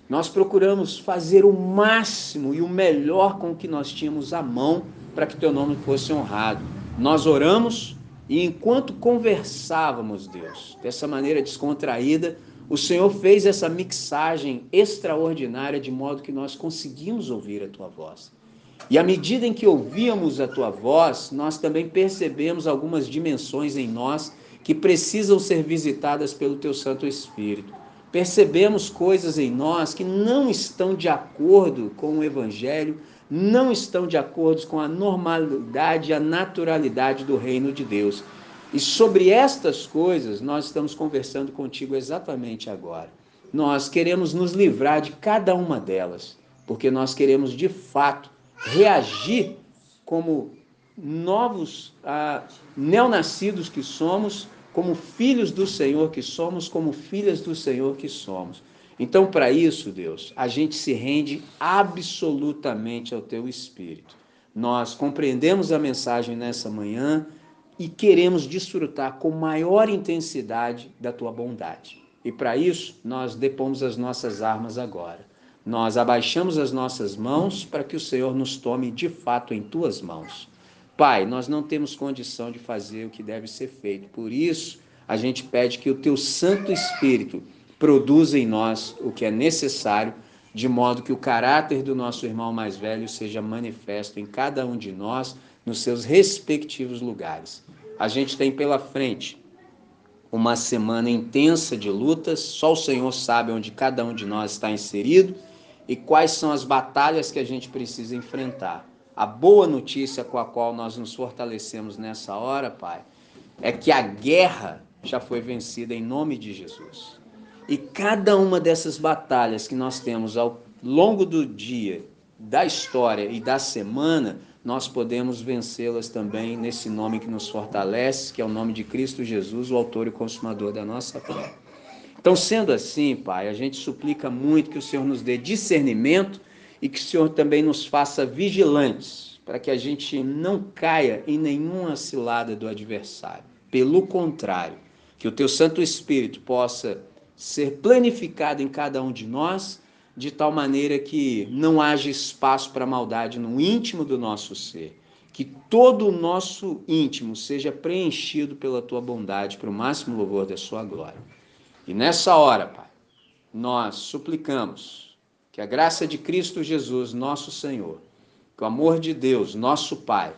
nós procuramos fazer o máximo e o melhor com o que nós tínhamos à mão para que teu nome fosse honrado. Nós oramos e enquanto conversávamos, Deus, dessa maneira descontraída, o Senhor fez essa mixagem extraordinária de modo que nós conseguimos ouvir a tua voz. E à medida em que ouvíamos a tua voz, nós também percebemos algumas dimensões em nós que precisam ser visitadas pelo teu Santo Espírito. Percebemos coisas em nós que não estão de acordo com o Evangelho, não estão de acordo com a normalidade e a naturalidade do reino de Deus. E sobre estas coisas nós estamos conversando contigo exatamente agora. Nós queremos nos livrar de cada uma delas, porque nós queremos de fato reagir como novos ah, neonascidos que somos, como filhos do Senhor que somos, como filhas do Senhor que somos. Então, para isso, Deus, a gente se rende absolutamente ao teu espírito. Nós compreendemos a mensagem nessa manhã e queremos desfrutar com maior intensidade da tua bondade. E para isso, nós depomos as nossas armas agora. Nós abaixamos as nossas mãos para que o Senhor nos tome de fato em tuas mãos. Pai, nós não temos condição de fazer o que deve ser feito. Por isso, a gente pede que o teu Santo Espírito produza em nós o que é necessário, de modo que o caráter do nosso irmão mais velho seja manifesto em cada um de nós, nos seus respectivos lugares. A gente tem pela frente uma semana intensa de lutas, só o Senhor sabe onde cada um de nós está inserido e quais são as batalhas que a gente precisa enfrentar. A boa notícia com a qual nós nos fortalecemos nessa hora, Pai, é que a guerra já foi vencida em nome de Jesus. E cada uma dessas batalhas que nós temos ao longo do dia, da história e da semana, nós podemos vencê-las também nesse nome que nos fortalece, que é o nome de Cristo Jesus, o autor e consumador da nossa fé. Então, sendo assim, Pai, a gente suplica muito que o Senhor nos dê discernimento e que o Senhor também nos faça vigilantes, para que a gente não caia em nenhuma cilada do adversário. Pelo contrário, que o teu Santo Espírito possa ser planificado em cada um de nós, de tal maneira que não haja espaço para maldade no íntimo do nosso ser. Que todo o nosso íntimo seja preenchido pela tua bondade, para o máximo louvor da sua glória. E nessa hora, Pai, nós suplicamos que a graça de Cristo Jesus, nosso Senhor, que o amor de Deus, nosso Pai,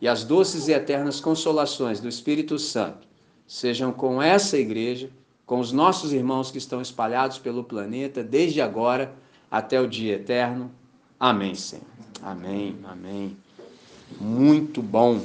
e as doces e eternas consolações do Espírito Santo sejam com essa igreja, com os nossos irmãos que estão espalhados pelo planeta, desde agora até o dia eterno. Amém, Senhor. Amém, amém. Muito bom.